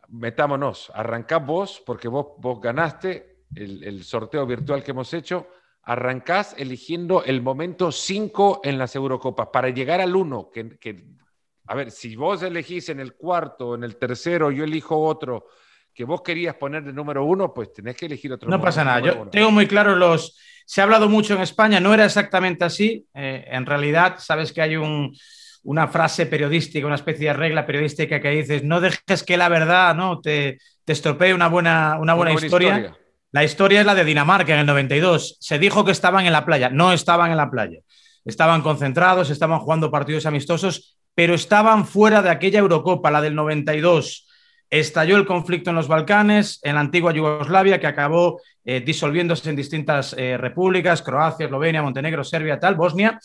metámonos, arrancás vos, porque vos, vos ganaste el, sorteo virtual que hemos hecho, arrancás eligiendo el momento 5 en las Eurocopas para llegar al 1, que, a ver, si vos elegís en el cuarto, en el tercero, yo elijo otro que vos querías poner de número uno, pues tenés que elegir otro. No pasa nada, yo tengo muy claro los, se ha hablado mucho en España, no era exactamente así. Eh, en realidad, sabes que hay una frase periodística, una especie de regla periodística que dices, no dejes que la verdad ¿no? te, te estropee una buena, una buena, historia. La historia es la de Dinamarca en el 92. Se dijo que estaban en la playa, no estaban en la playa. Estaban concentrados, estaban jugando partidos amistosos, pero estaban fuera de aquella Eurocopa, la del 92 estalló el conflicto en los Balcanes, en la antigua Yugoslavia, que acabó eh, disolviéndose en distintas eh, repúblicas, Croacia, Eslovenia, Montenegro, Serbia, tal, Bosnia.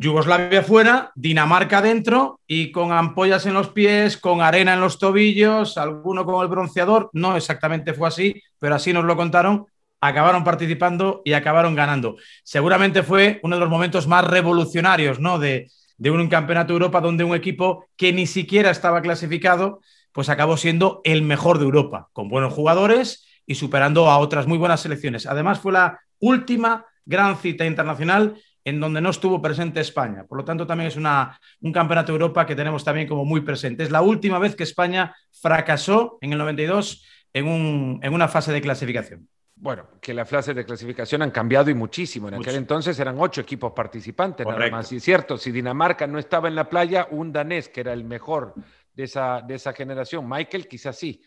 Yugoslavia fuera, Dinamarca dentro y con ampollas en los pies, con arena en los tobillos, alguno con el bronceador. No exactamente fue así, pero así nos lo contaron. Acabaron participando y acabaron ganando. Seguramente fue uno de los momentos más revolucionarios ¿no? de, de un campeonato de Europa donde un equipo que ni siquiera estaba clasificado, pues acabó siendo el mejor de Europa, con buenos jugadores y superando a otras muy buenas selecciones. Además, fue la última gran cita internacional en donde no estuvo presente España. Por lo tanto, también es una, un campeonato de Europa que tenemos también como muy presente. Es la última vez que España fracasó en el 92 en, en una fase de clasificación. Bueno, que las fases de clasificación han cambiado y muchísimo. En aquel entonces eran ocho equipos participantes, nada más. Y cierto, si Dinamarca no estaba en la playa, un danés que era el mejor de esa, de esa generación, Michael, quizás sí.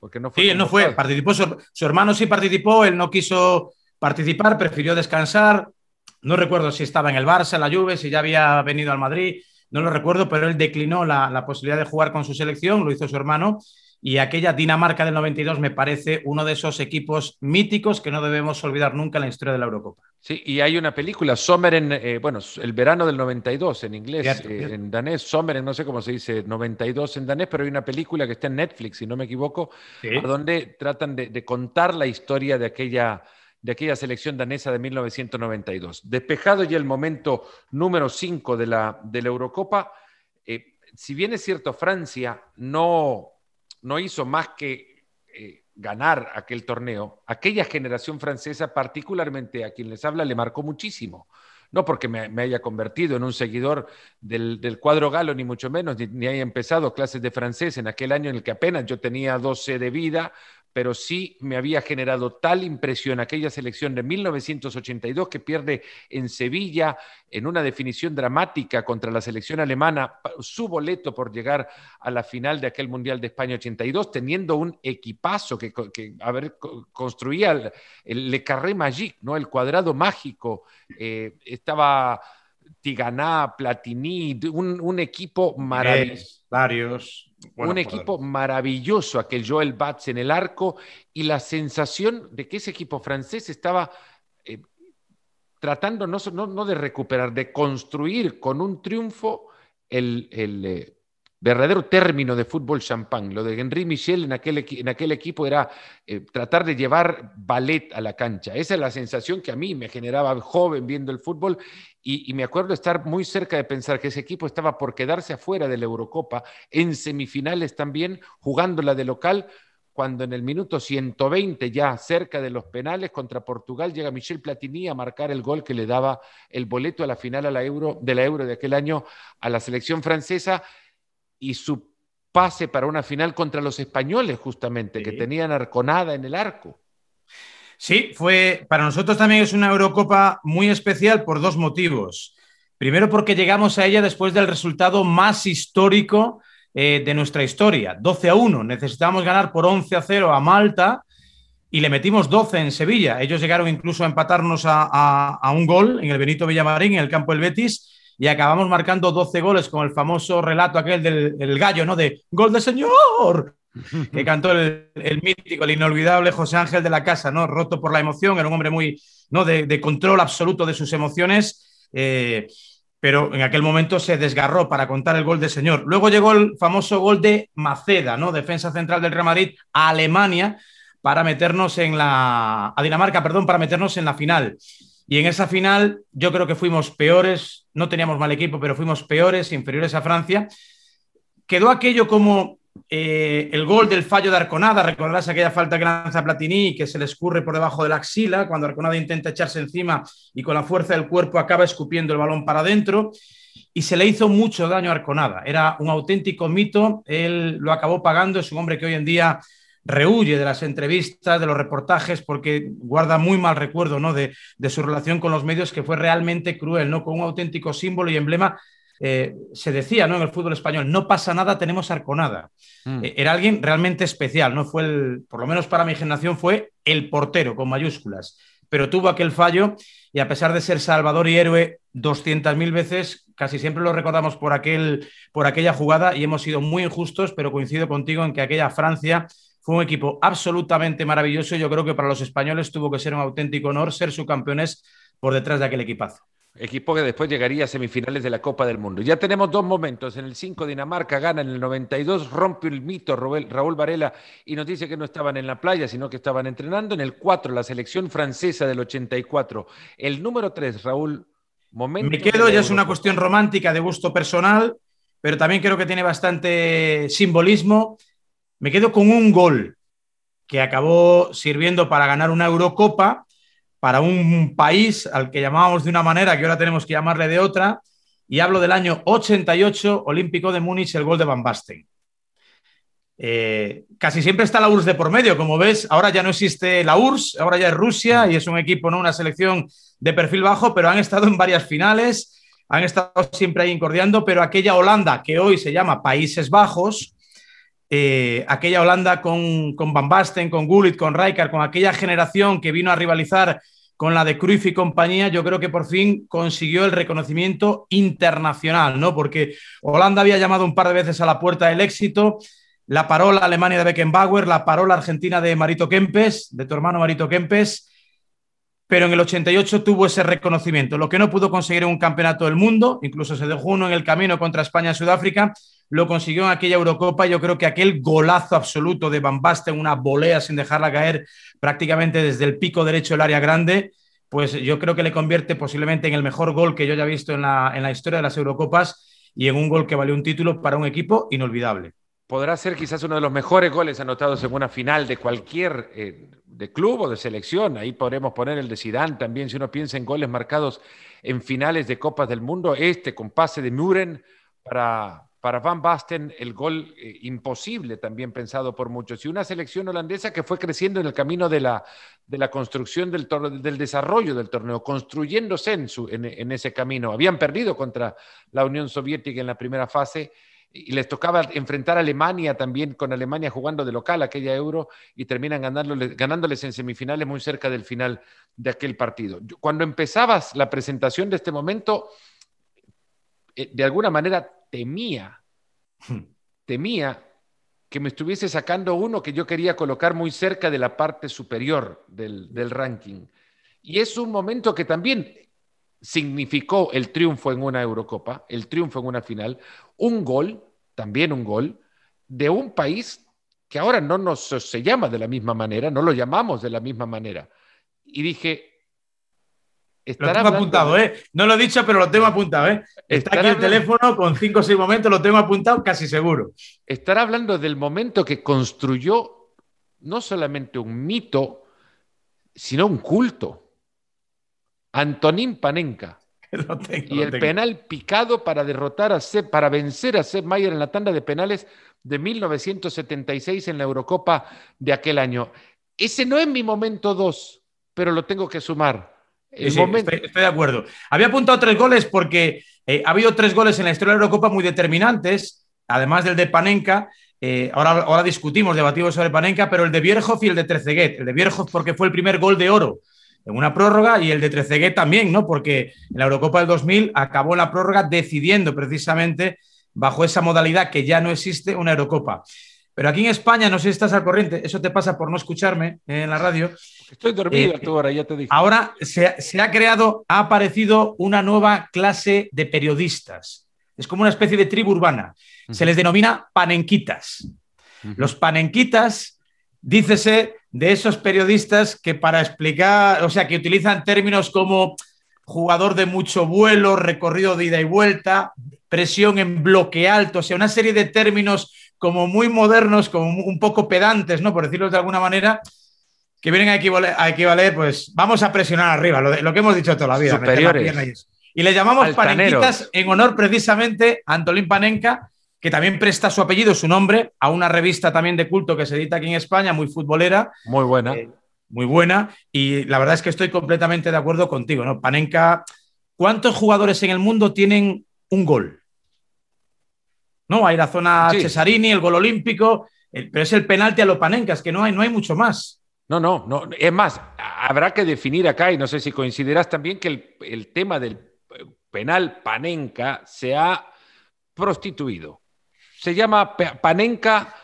Porque no fue sí, él no fue, participó, su, hermano sí participó, él no quiso participar, prefirió descansar. No recuerdo si estaba en el Barça, en la Juve, si ya había venido al Madrid, no lo recuerdo, pero él declinó la, la posibilidad de jugar con su selección, lo hizo su hermano y aquella Dinamarca del 92 me parece uno de esos equipos míticos que no debemos olvidar nunca en la historia de la Eurocopa. Sí, y hay una película, Sommer en, eh, bueno, el verano del 92 en inglés, eh, en danés, Sommer, no sé cómo se dice, 92 en danés, pero hay una película que está en Netflix, si no me equivoco, donde tratan de, contar la historia de aquella, de aquella selección danesa de 1992. Despejado ya el momento número 5 de la, Eurocopa, eh, si bien es cierto, Francia no no hizo más que eh, ganar aquel torneo, aquella generación francesa, particularmente a quien les habla, le marcó muchísimo. No porque me, haya convertido en un seguidor del, cuadro galo, ni mucho menos, ni, haya empezado clases de francés en aquel año en el que apenas yo tenía 12 de vida, pero sí me había generado tal impresión aquella selección de 1982 que pierde en Sevilla en una definición dramática contra la selección alemana su boleto por llegar a la final de aquel Mundial de España 82, teniendo un equipazo que, a ver, construía el, Le Carré Magique, ¿no? el cuadrado mágico. Eh, estaba Tiganá, Platini, un, equipo maravilloso. Varios. Un equipo maravilloso, aquel Joel Batz en el arco, y la sensación de que ese equipo francés estaba eh, tratando no, no, de recuperar, de construir con un triunfo el, eh, verdadero término de fútbol champán. Lo de Henri Michel en aquel, en aquel equipo era eh, tratar de llevar ballet a la cancha. Esa es la sensación que a mí me generaba joven viendo el fútbol y, me acuerdo estar muy cerca de pensar que ese equipo estaba por quedarse afuera de la Eurocopa, en semifinales también, jugándola de local, cuando en el minuto 120 ya cerca de los penales contra Portugal llega Michel Platini a marcar el gol que le daba el boleto a la final a la Euro, de la Euro de aquel año a la selección francesa y su pase para una final contra los españoles, justamente, que tenían arconada en el arco. Sí, fue para nosotros también es una Eurocopa muy especial por dos motivos. Primero porque llegamos a ella después del resultado más histórico eh, de nuestra historia, 12 a 1. Necesitábamos ganar por 11 a 0 a Malta y le metimos 12 en Sevilla. Ellos llegaron incluso a empatarnos a, a un gol en el Benito Villamarín, en el campo del Betis y acabamos marcando 12 goles con el famoso relato aquel del, gallo, ¿no? De gol de señor, que cantó el, mítico, el inolvidable José Ángel de la Casa, ¿no? Roto por la emoción, era un hombre muy, ¿no? De, control absoluto de sus emociones. Eh, pero en aquel momento se desgarró para contar el gol de señor. Luego llegó el famoso gol de Maceda, ¿no? Defensa central del Real Madrid a Alemania para meternos en la a Dinamarca, perdón, para meternos en la final. Y en esa final yo creo que fuimos peores, no teníamos mal equipo, pero fuimos peores, inferiores a Francia. Quedó aquello como eh, el gol del fallo de Arconada, recordarás aquella falta que lanza Platini que se le escurre por debajo de la axila cuando Arconada intenta echarse encima y con la fuerza del cuerpo acaba escupiendo el balón para adentro y se le hizo mucho daño a Arconada. Era un auténtico mito, él lo acabó pagando, es un hombre que hoy en día rehuye de las entrevistas, de los reportajes, porque guarda muy mal recuerdo ¿no? de, su relación con los medios, que fue realmente cruel, ¿no? con un auténtico símbolo y emblema. Eh, se decía ¿no? en el fútbol español, no pasa nada, tenemos arconada. Mm. Eh, era alguien realmente especial, ¿no? Fue el, por lo menos para mi generación, fue el portero con mayúsculas, pero tuvo aquel fallo y a pesar de ser salvador y héroe 200.000 veces, casi siempre lo recordamos por, aquel, por aquella jugada y hemos sido muy injustos, pero coincido contigo en que aquella Francia fue un equipo absolutamente maravilloso. Yo creo que para los españoles tuvo que ser un auténtico honor ser subcampeones por detrás de aquel equipazo. Equipo que después llegaría a semifinales de la Copa del Mundo. Ya tenemos dos momentos. En el 5 Dinamarca gana, en el 92 rompe el mito Raúl Varela y nos dice que no estaban en la playa, sino que estaban entrenando. En el 4 la selección francesa del 84. El número 3, Raúl, momento. Me quedo, ya es una cuestión romántica de gusto personal, pero también creo que tiene bastante simbolismo. Me quedo con un gol que acabó sirviendo para ganar una Eurocopa para un país al que llamábamos de una manera que ahora tenemos que llamarle de otra, y hablo del año 88, Olímpico de Múnich, el gol de Van Basten. Eh, casi siempre está la URSS de por medio, como ves, ahora ya no existe la URSS, ahora ya es Rusia y es un equipo, no una selección de perfil bajo, pero han estado en varias finales, han estado siempre ahí incordiando, pero aquella Holanda que hoy se llama Países Bajos, eh, aquella Holanda con, con Van Basten, con Gullit, con Rijkaard, con aquella generación que vino a rivalizar con la de Cruyff y compañía, yo creo que por fin consiguió el reconocimiento internacional, ¿no? Porque Holanda había llamado un par de veces a la puerta del éxito, la paró la Alemania de Beckenbauer, la paró la Argentina de Marito Kempes, de tu hermano Marito Kempes, pero en el 88 tuvo ese reconocimiento, lo que no pudo conseguir en un campeonato del mundo, incluso se dejó uno en el camino contra España y Sudáfrica, lo consiguió en aquella Eurocopa. Yo creo que aquel golazo absoluto de Van Basten, una volea sin dejarla caer prácticamente desde el pico derecho del área grande, pues yo creo que le convierte posiblemente en el mejor gol que yo haya visto en la, en la historia de las Eurocopas y en un gol que valió un título para un equipo inolvidable. Podrá ser quizás uno de los mejores goles anotados en una final de cualquier eh, de club o de selección. Ahí podremos poner el de Zidane también, si uno piensa en goles marcados en finales de Copas del Mundo. Este con pase de Muren para para Van Basten el gol eh, imposible también pensado por muchos. Y una selección holandesa que fue creciendo en el camino de la, de la construcción del, del desarrollo del torneo, construyéndose en, su, en, ese camino. Habían perdido contra la Unión Soviética en la primera fase y les tocaba enfrentar a Alemania también, con Alemania jugando de local aquella euro y terminan ganándoles, ganándoles en semifinales muy cerca del final de aquel partido. Cuando empezabas la presentación de este momento, de alguna manera temía, hmm. temía que me estuviese sacando uno que yo quería colocar muy cerca de la parte superior del, del ranking. Y es un momento que también significó el triunfo en una Eurocopa, el triunfo en una final, un gol, también un gol, de un país que ahora no nos se llama de la misma manera, no lo llamamos de la misma manera. Y dije, lo tengo apuntado, ¿eh? No lo he dicho, pero lo tengo apuntado, ¿eh? Está aquí el teléfono con cinco o seis momentos, lo tengo apuntado casi seguro. Estará hablando del momento que construyó no solamente un mito, sino un culto. Antonín Panenka. y el penal picado para derrotar a Sepp, para vencer a Sepp Mayer en la tanda de penales de 1976 en la Eurocopa de aquel año. Ese no es mi momento dos, pero lo tengo que sumar estoy, de acuerdo. Había apuntado tres goles porque eh, ha habido tres goles en la historia de la Eurocopa muy determinantes, además del de Panenka. Eh, ahora, ahora discutimos, debatimos sobre Panenka, pero el de Bierhoff y el de Trezeguet. El de Bierhoff porque fue el primer gol de oro en una prórroga y el de Trezeguet también, ¿no? Porque en la Eurocopa del 2000 acabó la prórroga decidiendo precisamente bajo esa modalidad que ya no existe una Eurocopa. Pero aquí en España, no sé si estás al corriente, eso te pasa por no escucharme en la radio. Estoy dormido eh, ahora, ya te dije. Ahora se, ha creado, ha aparecido una nueva clase de periodistas. Es como una especie de tribu urbana. Se les denomina panenquitas. Los panenquitas, dícese de esos periodistas que para explicar, o sea, que utilizan términos como jugador de mucho vuelo, recorrido de ida y vuelta, presión en bloque alto, o sea, una serie de términos como muy modernos, como un poco pedantes, ¿no? Por decirlo de alguna manera, que vienen a equivaler, pues vamos a presionar arriba, lo, que hemos dicho toda la vida. Superiores. Y le llamamos panenquitas en honor precisamente a Antolín Panenka, que también presta su apellido, su nombre, a una revista también de culto que se edita aquí en España, muy futbolera. Muy buena. Eh, muy buena. Y la verdad es que estoy completamente de acuerdo contigo, ¿no? Panenka, ¿cuántos jugadores en el mundo tienen un gol? ¿No? Hay la zona Cesarini, el gol olímpico, pero es el penalti a los panencas, que no hay, no hay mucho más. No, no, no. Es más, habrá que definir acá, y no sé si coincidirás también, que el, tema del penal panenca se ha prostituido. Se llama panenca,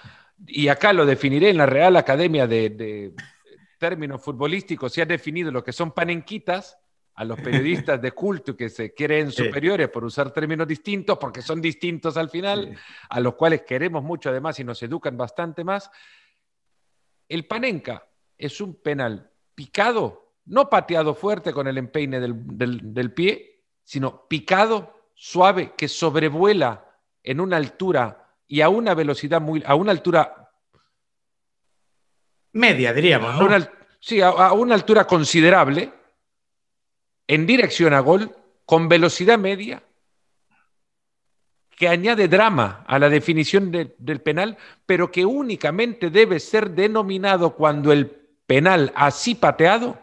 y acá lo definiré en la Real Academia de, de Términos Futbolísticos, se ha definido lo que son panenquitas, a los periodistas de culto que se creen superiores por usar términos distintos, porque son distintos al final, a los cuales queremos mucho además y nos educan bastante más. El Panenka es un penal picado, no pateado fuerte con el empeine del, pie, sino picado, suave, que sobrevuela en una altura y a una velocidad muy, a una altura media, diríamos. sí, a, una altura considerable, en dirección a gol con velocidad media que añade drama a la definición del penal, pero que únicamente debe ser denominado cuando el penal así pateado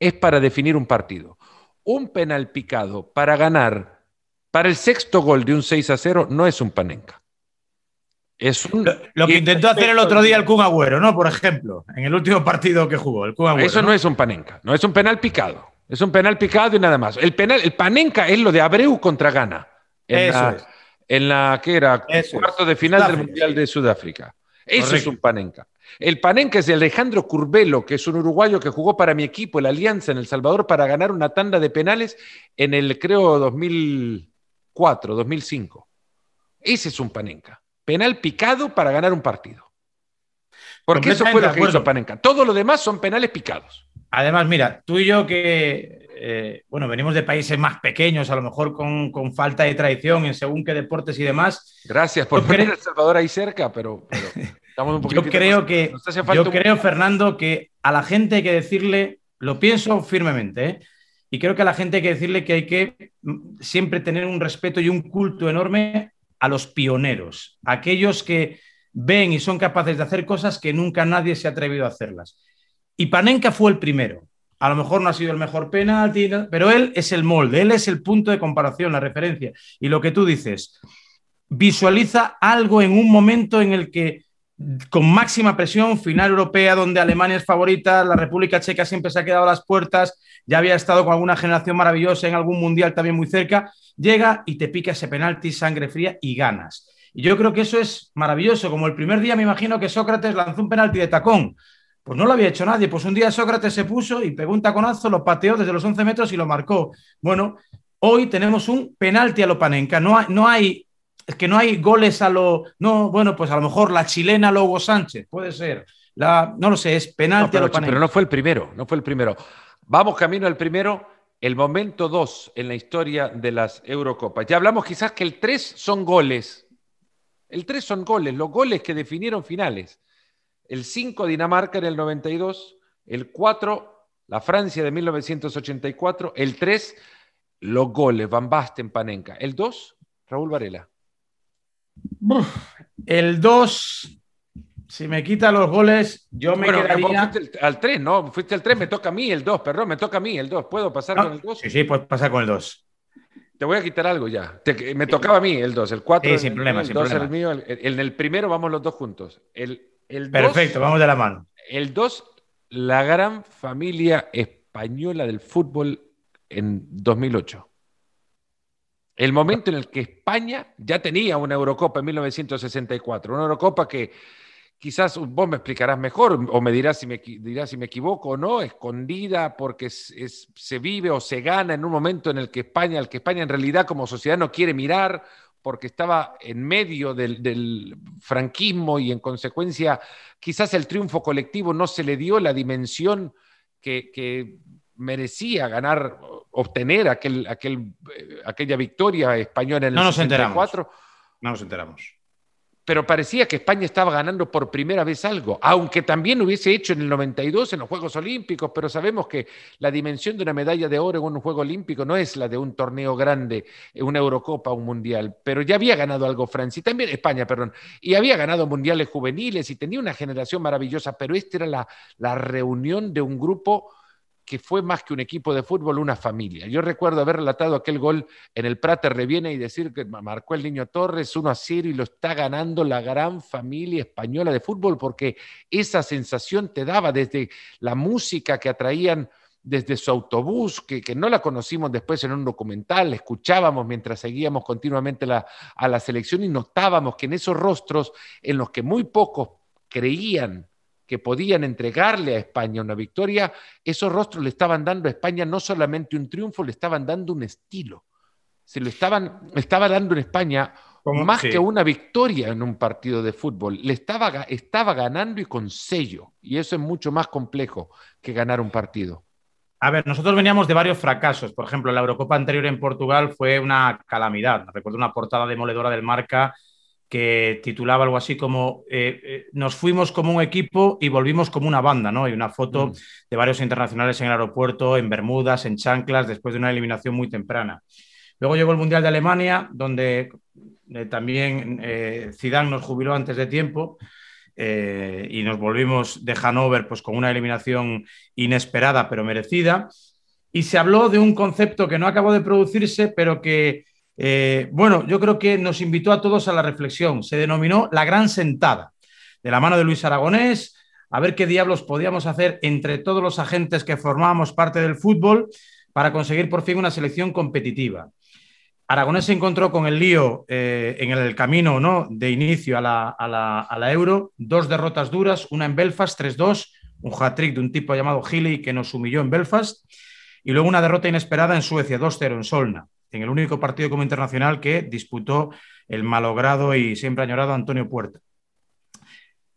es para definir un partido. Un penal picado para ganar, para el sexto gol de un 6 a 0, no es un panenca. Es lo, que intentó hacer el otro día el Kun Agüero, ¿no? Por ejemplo, en el último partido que jugó, el Eso ¿no? es un panenca, no es un penal picado. Es un penal picado y nada más. El penal, el Panenka es lo de Abreu contra Ghana. En Eso la, es. En la que era cuarto de final del Mundial de Sudáfrica. Eso es un Panenka. El Panenka es de Alejandro Curbelo, que es un uruguayo que jugó para mi equipo, la Alianza en El Salvador, para ganar una tanda de penales en el, creo, 2004, 2005. Ese es un Panenka. Penal picado para ganar un partido. Porque eso fue lo que hizo Panenka. Todo lo demás son penales picados. Además, mira, tú y yo que, eh, bueno, venimos de países más pequeños, a lo mejor con, falta de tradición en según qué deportes y demás. Gracias por poner El Salvador ahí cerca, pero, estamos un poquito... Yo creo que, yo creo, Fernando, que a la gente hay que decirle, lo pienso firmemente, ¿eh? y creo que a la gente hay que decirle que hay que mm, siempre tener un respeto y un culto enorme a los pioneros, aquellos que ven y son capaces de hacer cosas que nunca nadie se ha atrevido a hacerlas. Y Panenka fue el primero. A lo mejor no ha sido el mejor penalti, pero él es el molde, él es el punto de comparación, la referencia. Y lo que tú dices, visualiza algo en un momento en el que con máxima presión, final europea donde Alemania es favorita, la República Checa siempre se ha quedado a las puertas, ya había estado con alguna generación maravillosa en algún mundial también muy cerca, llega y te pica ese penalti, sangre fría y ganas. Y yo creo que eso es maravilloso, como el primer día me imagino que Sócrates lanzó un penalti de tacón, pues no lo había hecho nadie. Pues un día Sócrates se puso y pegó un taconazo, lo pateó desde los 11 metros y lo marcó. Bueno, hoy tenemos un penalti a lo Panenka. No hay, no hay, es que no hay goles a lo. No, bueno, pues a lo mejor la chilena Lobo Sánchez, puede ser. La, no lo sé, es penalti a lo Panenka. Pero no fue el primero, no fue el primero. Vamos camino al primero. El momento 2 en la historia de las Eurocopas. Ya hablamos quizás que el 3 son goles. El 3 son goles, los goles que definieron finales el 5 Dinamarca en el 92, el 4 la Francia de 1984, el 3 los goles, Van Basten, Panenka, el 2 Raúl Varela. El 2, si me quita los goles, yo me quedaría... al 3, ¿no? Fuiste al 3, me toca a mí el 2, perdón, me toca a mí el 2. ¿Puedo pasar con el 2? Sí, sí, puedes pasar con el 2. Te voy a quitar algo ya. me tocaba a mí el 2, el 4 sí, sin problema, el 2 el mío. en el primero vamos los dos juntos. El, Perfecto, vamos de la mano. El 2, la gran familia española del fútbol en 2008. El momento en el que España ya tenía una Eurocopa en 1964, una Eurocopa que quizás vos me explicarás mejor o me dirás si me, dirás si me equivoco o no, escondida porque se vive o se gana en un momento en el que España, el que España en realidad como sociedad no quiere mirar porque estaba en medio del, franquismo y en consecuencia quizás el triunfo colectivo no se le dio la dimensión que, merecía ganar, obtener aquel, aquel, eh, aquella victoria española en el no nos Enteramos. No nos enteramos pero parecía que España estaba ganando por primera vez algo, aunque también hubiese hecho en el 92 en los Juegos Olímpicos, pero sabemos que la dimensión de una medalla de oro en un Juego Olímpico no es la de un torneo grande, una Eurocopa, un Mundial, pero ya había ganado algo Francia, y también España, perdón, y había ganado mundiales juveniles y tenía una generación maravillosa, pero esta era la reunión de un grupo que fue más que un equipo de fútbol, una familia. Yo recuerdo haber relatado aquel gol en el Prater Reviene y decir que marcó el niño Torres 1 a 0 y lo está ganando la gran familia española de fútbol, porque esa sensación te daba desde la música que atraían desde su autobús, que, no la conocimos después en un documental, escuchábamos mientras seguíamos continuamente a la selección y notábamos que en esos rostros en los que muy pocos creían que podían entregarle a España una victoria, esos rostros le estaban dando a España no solamente un triunfo, le estaban dando un estilo. Se lo estaban, estaba dando en España más que una victoria en un partido de fútbol. Le estaba, estaba ganando y con sello. Y eso es mucho más complejo que ganar un partido. A ver, nosotros veníamos de varios fracasos. Por ejemplo, la Eurocopa anterior en Portugal fue una calamidad. Recuerdo una portada demoledora del Marca que titulaba algo así como eh, eh, Nos fuimos como un equipo y volvimos como una banda, ¿no? Hay una foto mm. de varios internacionales en el aeropuerto, en Bermudas, en Chanclas, después de una eliminación muy temprana. Luego llegó el Mundial de Alemania, donde eh, también Zidane nos jubiló antes de tiempo y nos volvimos de Hannover pues, con una eliminación inesperada pero merecida. Y se habló de un concepto que no acabó de producirse, pero que eh, bueno, yo creo que nos invitó a todos a la reflexión. Se denominó la gran sentada, de la mano de Luis Aragonés, a ver qué diablos podíamos hacer entre todos los agentes que formábamos parte del fútbol para conseguir por fin una selección competitiva. Aragonés se encontró con el lío eh, en el camino ¿no? de inicio a la, Euro, dos derrotas duras, una en Belfast, 3-2, un hat-trick de un tipo llamado Healy que nos humilló en Belfast, y luego una derrota inesperada en Suecia, 2-0 en Solna en el único partido como internacional que disputó el malogrado y siempre añorado Antonio Puerta.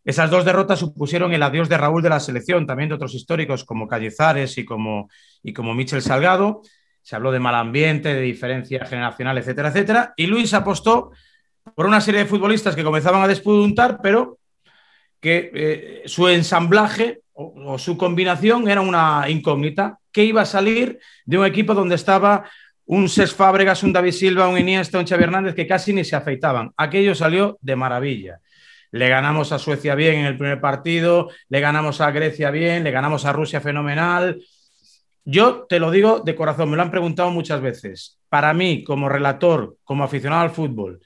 Esas dos derrotas supusieron el adiós de Raúl de la selección, también de otros históricos como Callezares y como, y como Michel Salgado. Se habló de mal ambiente, de diferencia generacional, etcétera, etcétera. Y Luis apostó por una serie de futbolistas que comenzaban a despuntar, pero que eh, su ensamblaje o, o, su combinación era una incógnita. ¿Qué iba a salir de un equipo donde estaba un Ses Fábregas, un David Silva, un Iniesta, un Xavi Hernández que casi ni se afeitaban. Aquello salió de maravilla. Le ganamos a Suecia bien en el primer partido, le ganamos a Grecia bien, le ganamos a Rusia fenomenal. Yo te lo digo de corazón, me lo han preguntado muchas veces. Para mí, como relator, como aficionado al fútbol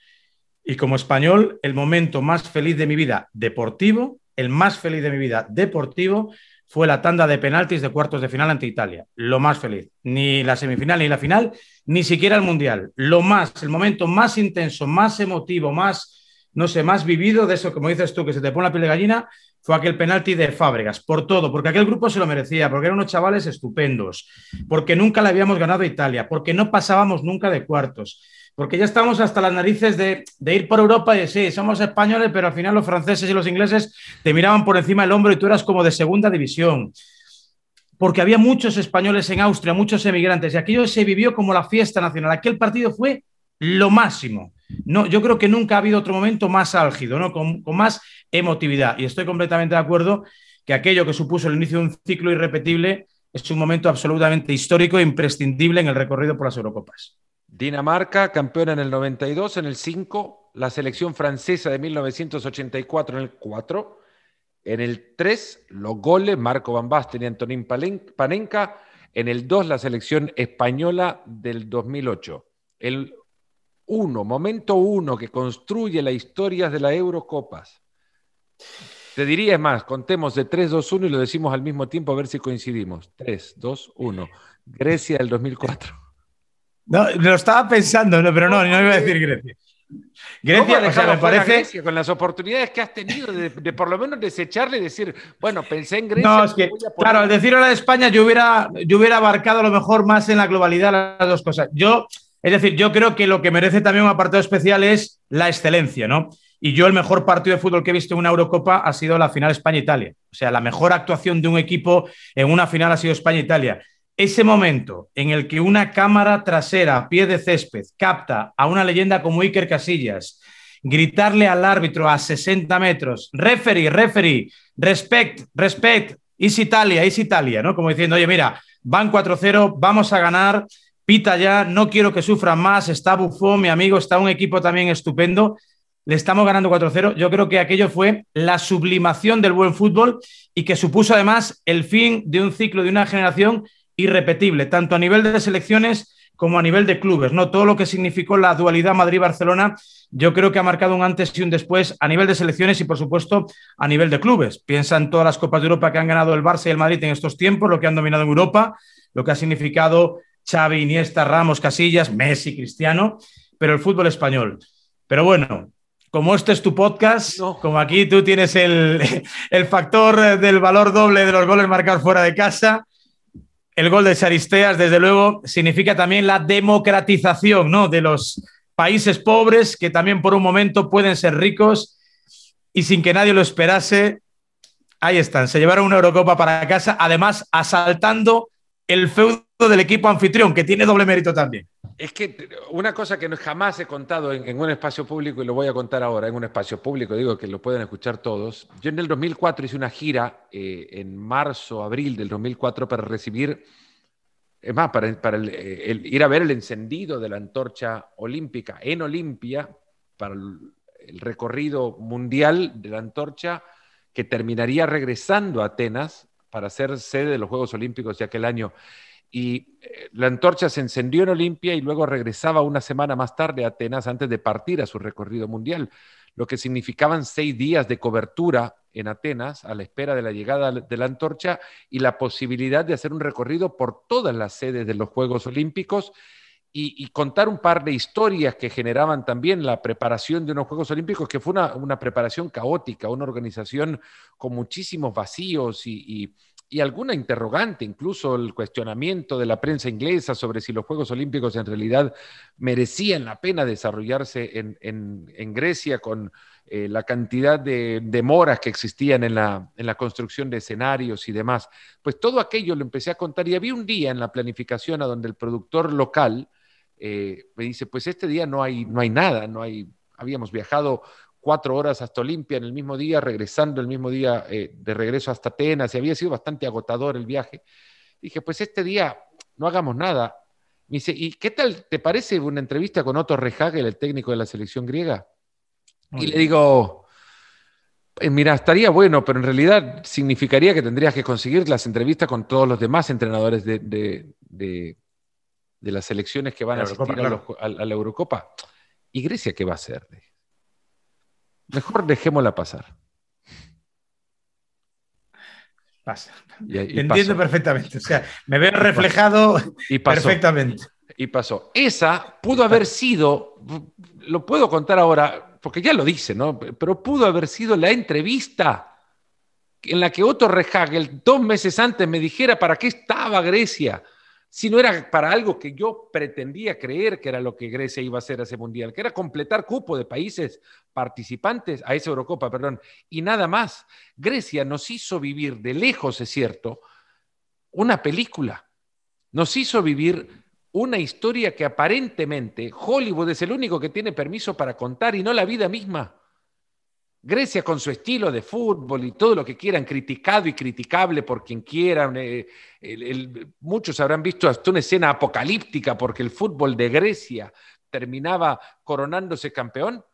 y como español, el momento más feliz de mi vida deportivo, el más feliz de mi vida deportivo, fue la tanda de penaltis de cuartos de final ante Italia. Lo más feliz. Ni la semifinal ni la final, ni siquiera el Mundial. Lo más, el momento más intenso, más emotivo, más, no sé, más vivido de eso, como dices tú, que se te pone la piel de gallina, fue aquel penalti de Fábregas. Por todo, porque aquel grupo se lo merecía, porque eran unos chavales estupendos, porque nunca le habíamos ganado a Italia, porque no pasábamos nunca de cuartos porque ya estamos hasta las narices de, ir por Europa y sí, somos españoles, pero al final los franceses y los ingleses te miraban por encima del hombro y tú eras como de segunda división. Porque había muchos españoles en Austria, muchos emigrantes, y aquello se vivió como la fiesta nacional. Aquel partido fue lo máximo. No, yo creo que nunca ha habido otro momento más álgido, ¿no? con, con más emotividad. Y estoy completamente de acuerdo que aquello que supuso el inicio de un ciclo irrepetible es un momento absolutamente histórico e imprescindible en el recorrido por las Eurocopas. Dinamarca, campeona en el 92, en el 5, la selección francesa de 1984 en el 4, en el 3, los goles, Marco Van Basten y Antonín Panenka, en el 2, la selección española del 2008. El 1, momento 1 que construye las historias de las Eurocopas. Te diría es más, contemos de 3, 2, 1 y lo decimos al mismo tiempo a ver si coincidimos. 3, 2, 1. Grecia del 2004. No, lo estaba pensando, pero no, no iba a decir Grecia. Grecia, me parece. con las oportunidades que has tenido de, por lo menos desecharle y decir, bueno, pensé en Grecia. No, es que, claro, al decir ahora de España, yo hubiera, yo hubiera abarcado a lo mejor más en la globalidad las dos cosas. Yo, es decir, yo creo que lo que merece también un apartado especial es la excelencia, ¿no? Y yo el mejor partido de fútbol que he visto en una Eurocopa ha sido la final España-Italia. O sea, la mejor actuación de un equipo en una final ha sido España-Italia ese momento en el que una cámara trasera a pie de césped capta a una leyenda como Iker Casillas, gritarle al árbitro a 60 metros, referee, referee, respect, respect, is Italia, is Italia, ¿no? Como diciendo, oye, mira, van 4-0, vamos a ganar, pita ya, no quiero que sufran más, está Buffon, mi amigo, está un equipo también estupendo, le estamos ganando 4-0. Yo creo que aquello fue la sublimación del buen fútbol y que supuso además el fin de un ciclo, de una generación irrepetible, tanto a nivel de selecciones como a nivel de clubes. ¿no? Todo lo que significó la dualidad Madrid-Barcelona, yo creo que ha marcado un antes y un después a nivel de selecciones y, por supuesto, a nivel de clubes. Piensa en todas las Copas de Europa que han ganado el Barça y el Madrid en estos tiempos, lo que han dominado en Europa, lo que ha significado Xavi, Iniesta, Ramos, Casillas, Messi, Cristiano, pero el fútbol español. Pero bueno, como este es tu podcast, como aquí tú tienes el, el factor del valor doble de los goles marcados fuera de casa, el gol de Charisteas, desde luego, significa también la democratización ¿no? de los países pobres que también por un momento pueden ser ricos y sin que nadie lo esperase, ahí están, se llevaron una Eurocopa para casa, además asaltando el feudo del equipo anfitrión, que tiene doble mérito también. Es que una cosa que jamás he contado en, un espacio público y lo voy a contar ahora en un espacio público, digo que lo pueden escuchar todos. Yo en el 2004 hice una gira eh, en marzo, abril del 2004 para recibir, es más, para, ir a ver el encendido de la antorcha olímpica en Olimpia, para el recorrido mundial de la antorcha que terminaría regresando a Atenas para ser sede de los Juegos Olímpicos de aquel año y eh, la antorcha se encendió en Olimpia y luego regresaba una semana más tarde a Atenas antes de partir a su recorrido mundial, lo que significaban seis días de cobertura en Atenas a la espera de la llegada de la antorcha y la posibilidad de hacer un recorrido por todas las sedes de los Juegos Olímpicos y, contar un par de historias que generaban también la preparación de unos Juegos Olímpicos, que fue una, preparación caótica, una organización con muchísimos vacíos y y alguna interrogante, incluso el cuestionamiento de la prensa inglesa sobre si los Juegos Olímpicos en realidad merecían la pena desarrollarse en, Grecia con eh, la cantidad de demoras que existían en la, en la, construcción de escenarios y demás. Pues todo aquello lo empecé a contar y había un día en la planificación a donde el productor local eh, me dice, pues este día no hay, no hay nada, no hay, habíamos viajado cuatro horas hasta Olimpia en el mismo día, regresando el mismo día eh, de regreso hasta Atenas, y había sido bastante agotador el viaje. Dije, pues este día no hagamos nada. Me dice, ¿y qué tal te parece una entrevista con Otto Rehagel, el técnico de la selección griega? y le digo, eh, mira, estaría bueno, pero en realidad significaría que tendrías que conseguir las entrevistas con todos los demás entrenadores de, de, las selecciones que van a asistir a, la Eurocopa. ¿Y Grecia qué va a hacer? Mejor dejémosla pasar. Pasa. Entiendo perfectamente. O sea, me veo reflejado y perfectamente. Y pasó. Esa pudo haber sido, lo puedo contar ahora, porque ya lo dice, ¿no? Pero pudo haber sido la entrevista en la que Otto Rehagel dos meses antes me dijera para qué estaba Grecia si no era para algo que yo pretendía creer que era lo que Grecia iba a hacer a ese mundial, que era completar cupo de países participantes a esa Eurocopa, perdón, y nada más. Grecia nos hizo vivir de lejos, es cierto, una película. Nos hizo vivir una historia que aparentemente Hollywood es el único que tiene permiso para contar y no la vida misma. Grecia con su estilo de fútbol y todo lo que quieran, criticado y criticable por quien quieran. Eh, muchos habrán visto hasta una escena apocalíptica porque el fútbol de Grecia terminaba coronándose campeón.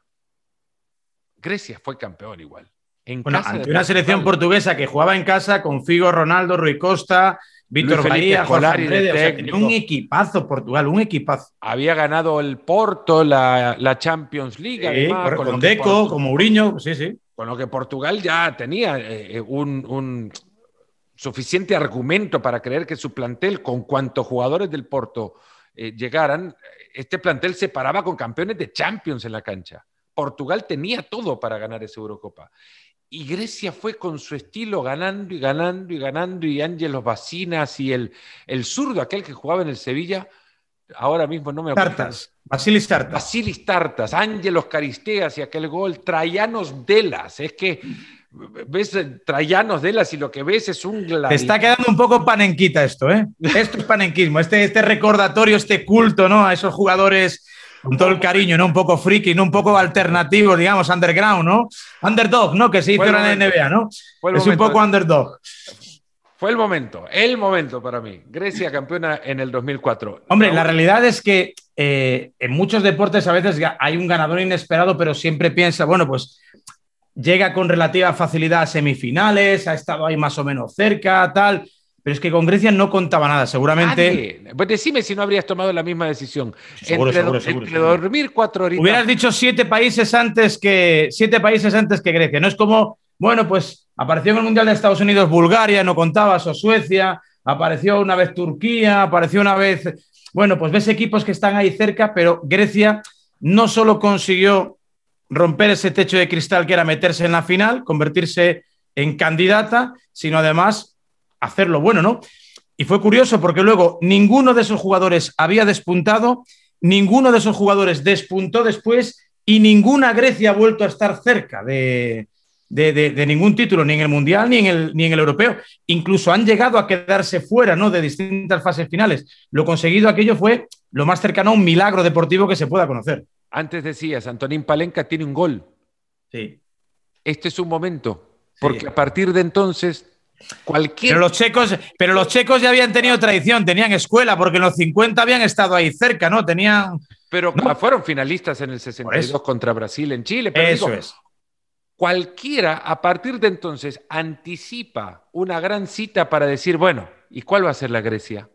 Grecia fue campeón igual. En ante una selección portuguesa que jugaba en casa con Figo, Ronaldo, Rui Costa, Víctor Bahía, un equipazo Portugal, un equipazo. Había ganado el Porto, la, Champions League. con, Deco, con Mourinho, sí, sí. Con lo que Portugal ya tenía eh, un, suficiente argumento para creer que su plantel, con cuantos jugadores del Porto eh, llegaran, este plantel se paraba con campeones de Champions en la cancha. Portugal tenía todo para ganar esa Eurocopa. Y Grecia fue con su estilo ganando y ganando y ganando, y Ángelos Bacinas y el, el zurdo, aquel que jugaba en el Sevilla, ahora mismo no me acuerdo. Tartas, Basilis Tartas. Basilis Tartas, Ángelos Caristeas y aquel gol, Trayanos Delas. Es que ves Trayanos Delas y lo que ves es un... Te está quedando un poco panenquita esto, ¿eh? Esto es panenquismo, este, este recordatorio, este culto, ¿no? A esos jugadores con todo el cariño, ¿no? Un poco friki, ¿no? Un poco alternativo, digamos, underground, ¿no? Underdog, ¿no? Que se hizo en la NBA, ¿no? Es un poco underdog. Fue el momento, el momento para mí. Grecia campeona en el 2004. Hombre, la realidad es que eh, en muchos deportes a veces hay un ganador inesperado, pero siempre piensa, bueno, pues llega con relativa facilidad a semifinales, ha estado ahí más o menos cerca, tal. Pero es que con Grecia no contaba nada, seguramente. Pues decime si no habrías tomado la misma decisión. Seguro, entre, seguro, dormir cuatro horitas. Hubieras dicho siete países antes que siete países antes que Grecia. No es como, bueno, pues apareció en el Mundial de Estados Unidos Bulgaria, no contabas, o Suecia, apareció una vez Turquía, apareció una vez. Bueno, pues ves equipos que están ahí cerca, pero Grecia no solo consiguió romper ese techo de cristal que era meterse en la final, convertirse en candidata, sino además hacerlo bueno, ¿no? Y fue curioso porque luego ninguno de esos jugadores había despuntado, ninguno de esos jugadores despuntó después y ninguna Grecia ha vuelto a estar cerca de, ningún título, ni en el Mundial ni en el, ni en el Europeo. Incluso han llegado a quedarse fuera ¿no? de distintas fases finales. Lo conseguido aquello fue lo más cercano a un milagro deportivo que se pueda conocer. Antes decías, Antonín Palenca tiene un gol. Sí. Este es un momento, porque a partir de entonces pero los, checos, pero los checos ya habían tenido tradición, tenían escuela, porque en los 50 habían estado ahí cerca, ¿no? Tenían. Pero fueron finalistas en el 62 contra Brasil en Chile. Pero eso es. Cualquiera a partir de entonces anticipa una gran cita para decir, bueno, ¿y cuál va a ser la Grecia?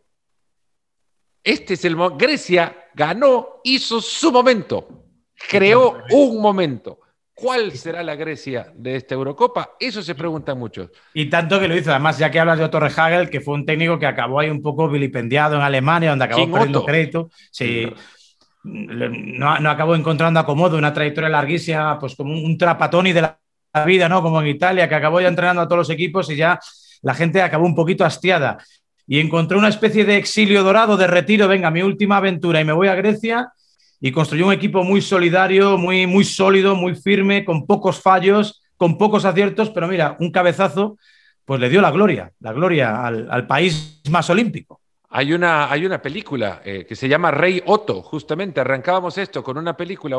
Este es el Grecia ganó, hizo su momento, creó un momento. ¿Cuál será la Grecia de esta Eurocopa? Eso se preguntan muchos. Y tanto que lo hizo, además, ya que hablas de Otto Rehagel, que fue un técnico que acabó ahí un poco vilipendiado en Alemania, donde acabó perdiendo crédito. Sí. No, acabó encontrando acomodo, una trayectoria larguísima, pues como un trapatoni de la vida, ¿no? Como en Italia, que acabó ya entrenando a todos los equipos y ya la gente acabó un poquito hastiada. Y encontró una especie de exilio dorado, de retiro, venga, mi última aventura y me voy a Grecia y construyó un equipo muy solidario, muy, muy sólido, muy firme, con pocos fallos, con pocos aciertos, pero mira, un cabezazo, pues le dio la gloria, la gloria al, país más olímpico. Hay una, hay una película eh, que se llama Rey Otto, justamente arrancábamos esto con una película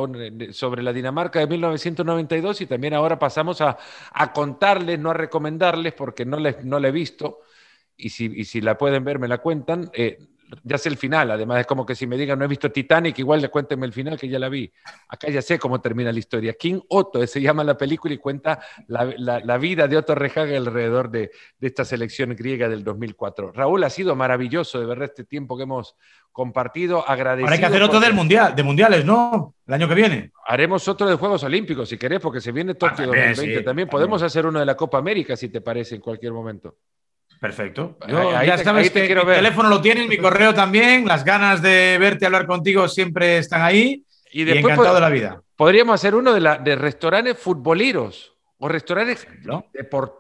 sobre la Dinamarca de 1992 y también ahora pasamos a, contarles, no a recomendarles porque no, les, no la he visto y si, y si la pueden ver me la cuentan. Eh, ya sé el final, además es como que si me digan no he visto Titanic, igual le cuéntenme el final que ya la vi. Acá ya sé cómo termina la historia. King Otto se llama la película y cuenta la, vida de Otto Rehage alrededor de, esta selección griega del 2004. Raúl, ha sido maravilloso de verdad este tiempo que hemos compartido, agradecido. Ahora hay que hacer otro del mundial, de mundiales, ¿no? El año que viene. Haremos otro de Juegos Olímpicos, si querés, porque se viene Tokio 2020 también. Podemos hacer uno de la Copa América, si te parece, en cualquier momento. Perfecto. ya sabes que mi teléfono lo tienes, mi correo también, las ganas de verte hablar contigo siempre están ahí. Y, después encantado de la vida. Podríamos hacer uno de, la, de restaurantes futboleros o restaurantes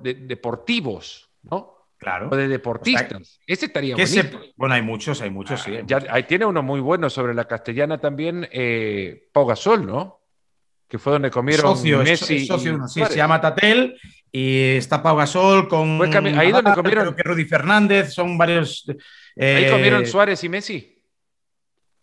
deportivos, ¿no? Claro. O de deportistas. Ese estaría bonito. Bueno, hay muchos, hay muchos, sí. ya, ahí tiene uno muy bueno sobre la castellana también, eh, Pau Gasol, ¿no? Que fue donde comieron Messi. socio, sí, se llama Tatel y está Pau Gasol con. ahí donde comieron. Creo que Rudy Fernández, son varios. ¿Ahí comieron eh, Suárez y Messi?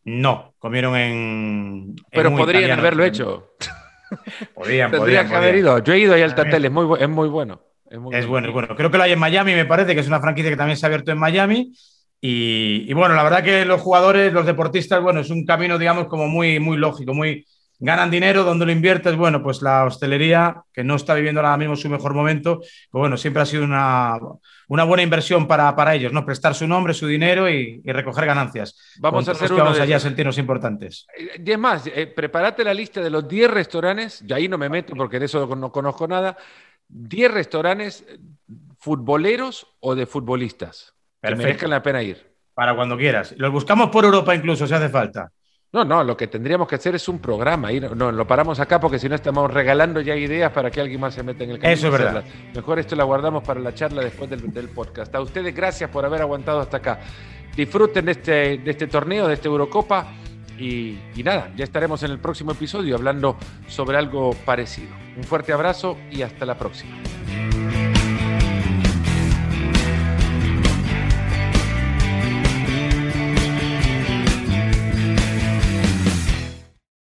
No, comieron en. Pero podrían haberlo hecho. Podrían, podrían, haber ido. Yo he ido ahí al Tatel, es muy, es muy bueno. Es, bueno, es bueno. Creo que lo hay en Miami, me parece, que es una franquicia que también se ha abierto en Miami. Y, y, bueno, la verdad que los jugadores, los deportistas, bueno, es un camino, digamos, como muy, muy lógico, muy, ganan dinero, donde lo inviertes? Bueno, pues la hostelería, que no está viviendo ahora mismo su mejor momento, pues bueno, siempre ha sido una, una buena inversión para, para, ellos, ¿no? Prestar su nombre, su dinero y, recoger ganancias. Vamos a hacer uno vamos allá a sentirnos importantes. Y es más, eh, prepárate la lista de los 10 restaurantes, y ahí no me meto porque de eso no conozco nada, 10 restaurantes futboleros o de futbolistas que merezcan la pena ir. Para cuando quieras. Los buscamos por Europa incluso, si hace falta. No, no, lo que tendríamos que hacer es un programa. Y no, lo paramos acá porque si no estamos regalando ya ideas para que alguien más se meta en el camino. Eso es verdad. Mejor esto lo guardamos para la charla después del, podcast. A ustedes gracias por haber aguantado hasta acá. Disfruten de este, de este torneo, de esta Eurocopa. Y, y nada, ya estaremos en el próximo episodio hablando sobre algo parecido. Un fuerte abrazo y hasta la próxima.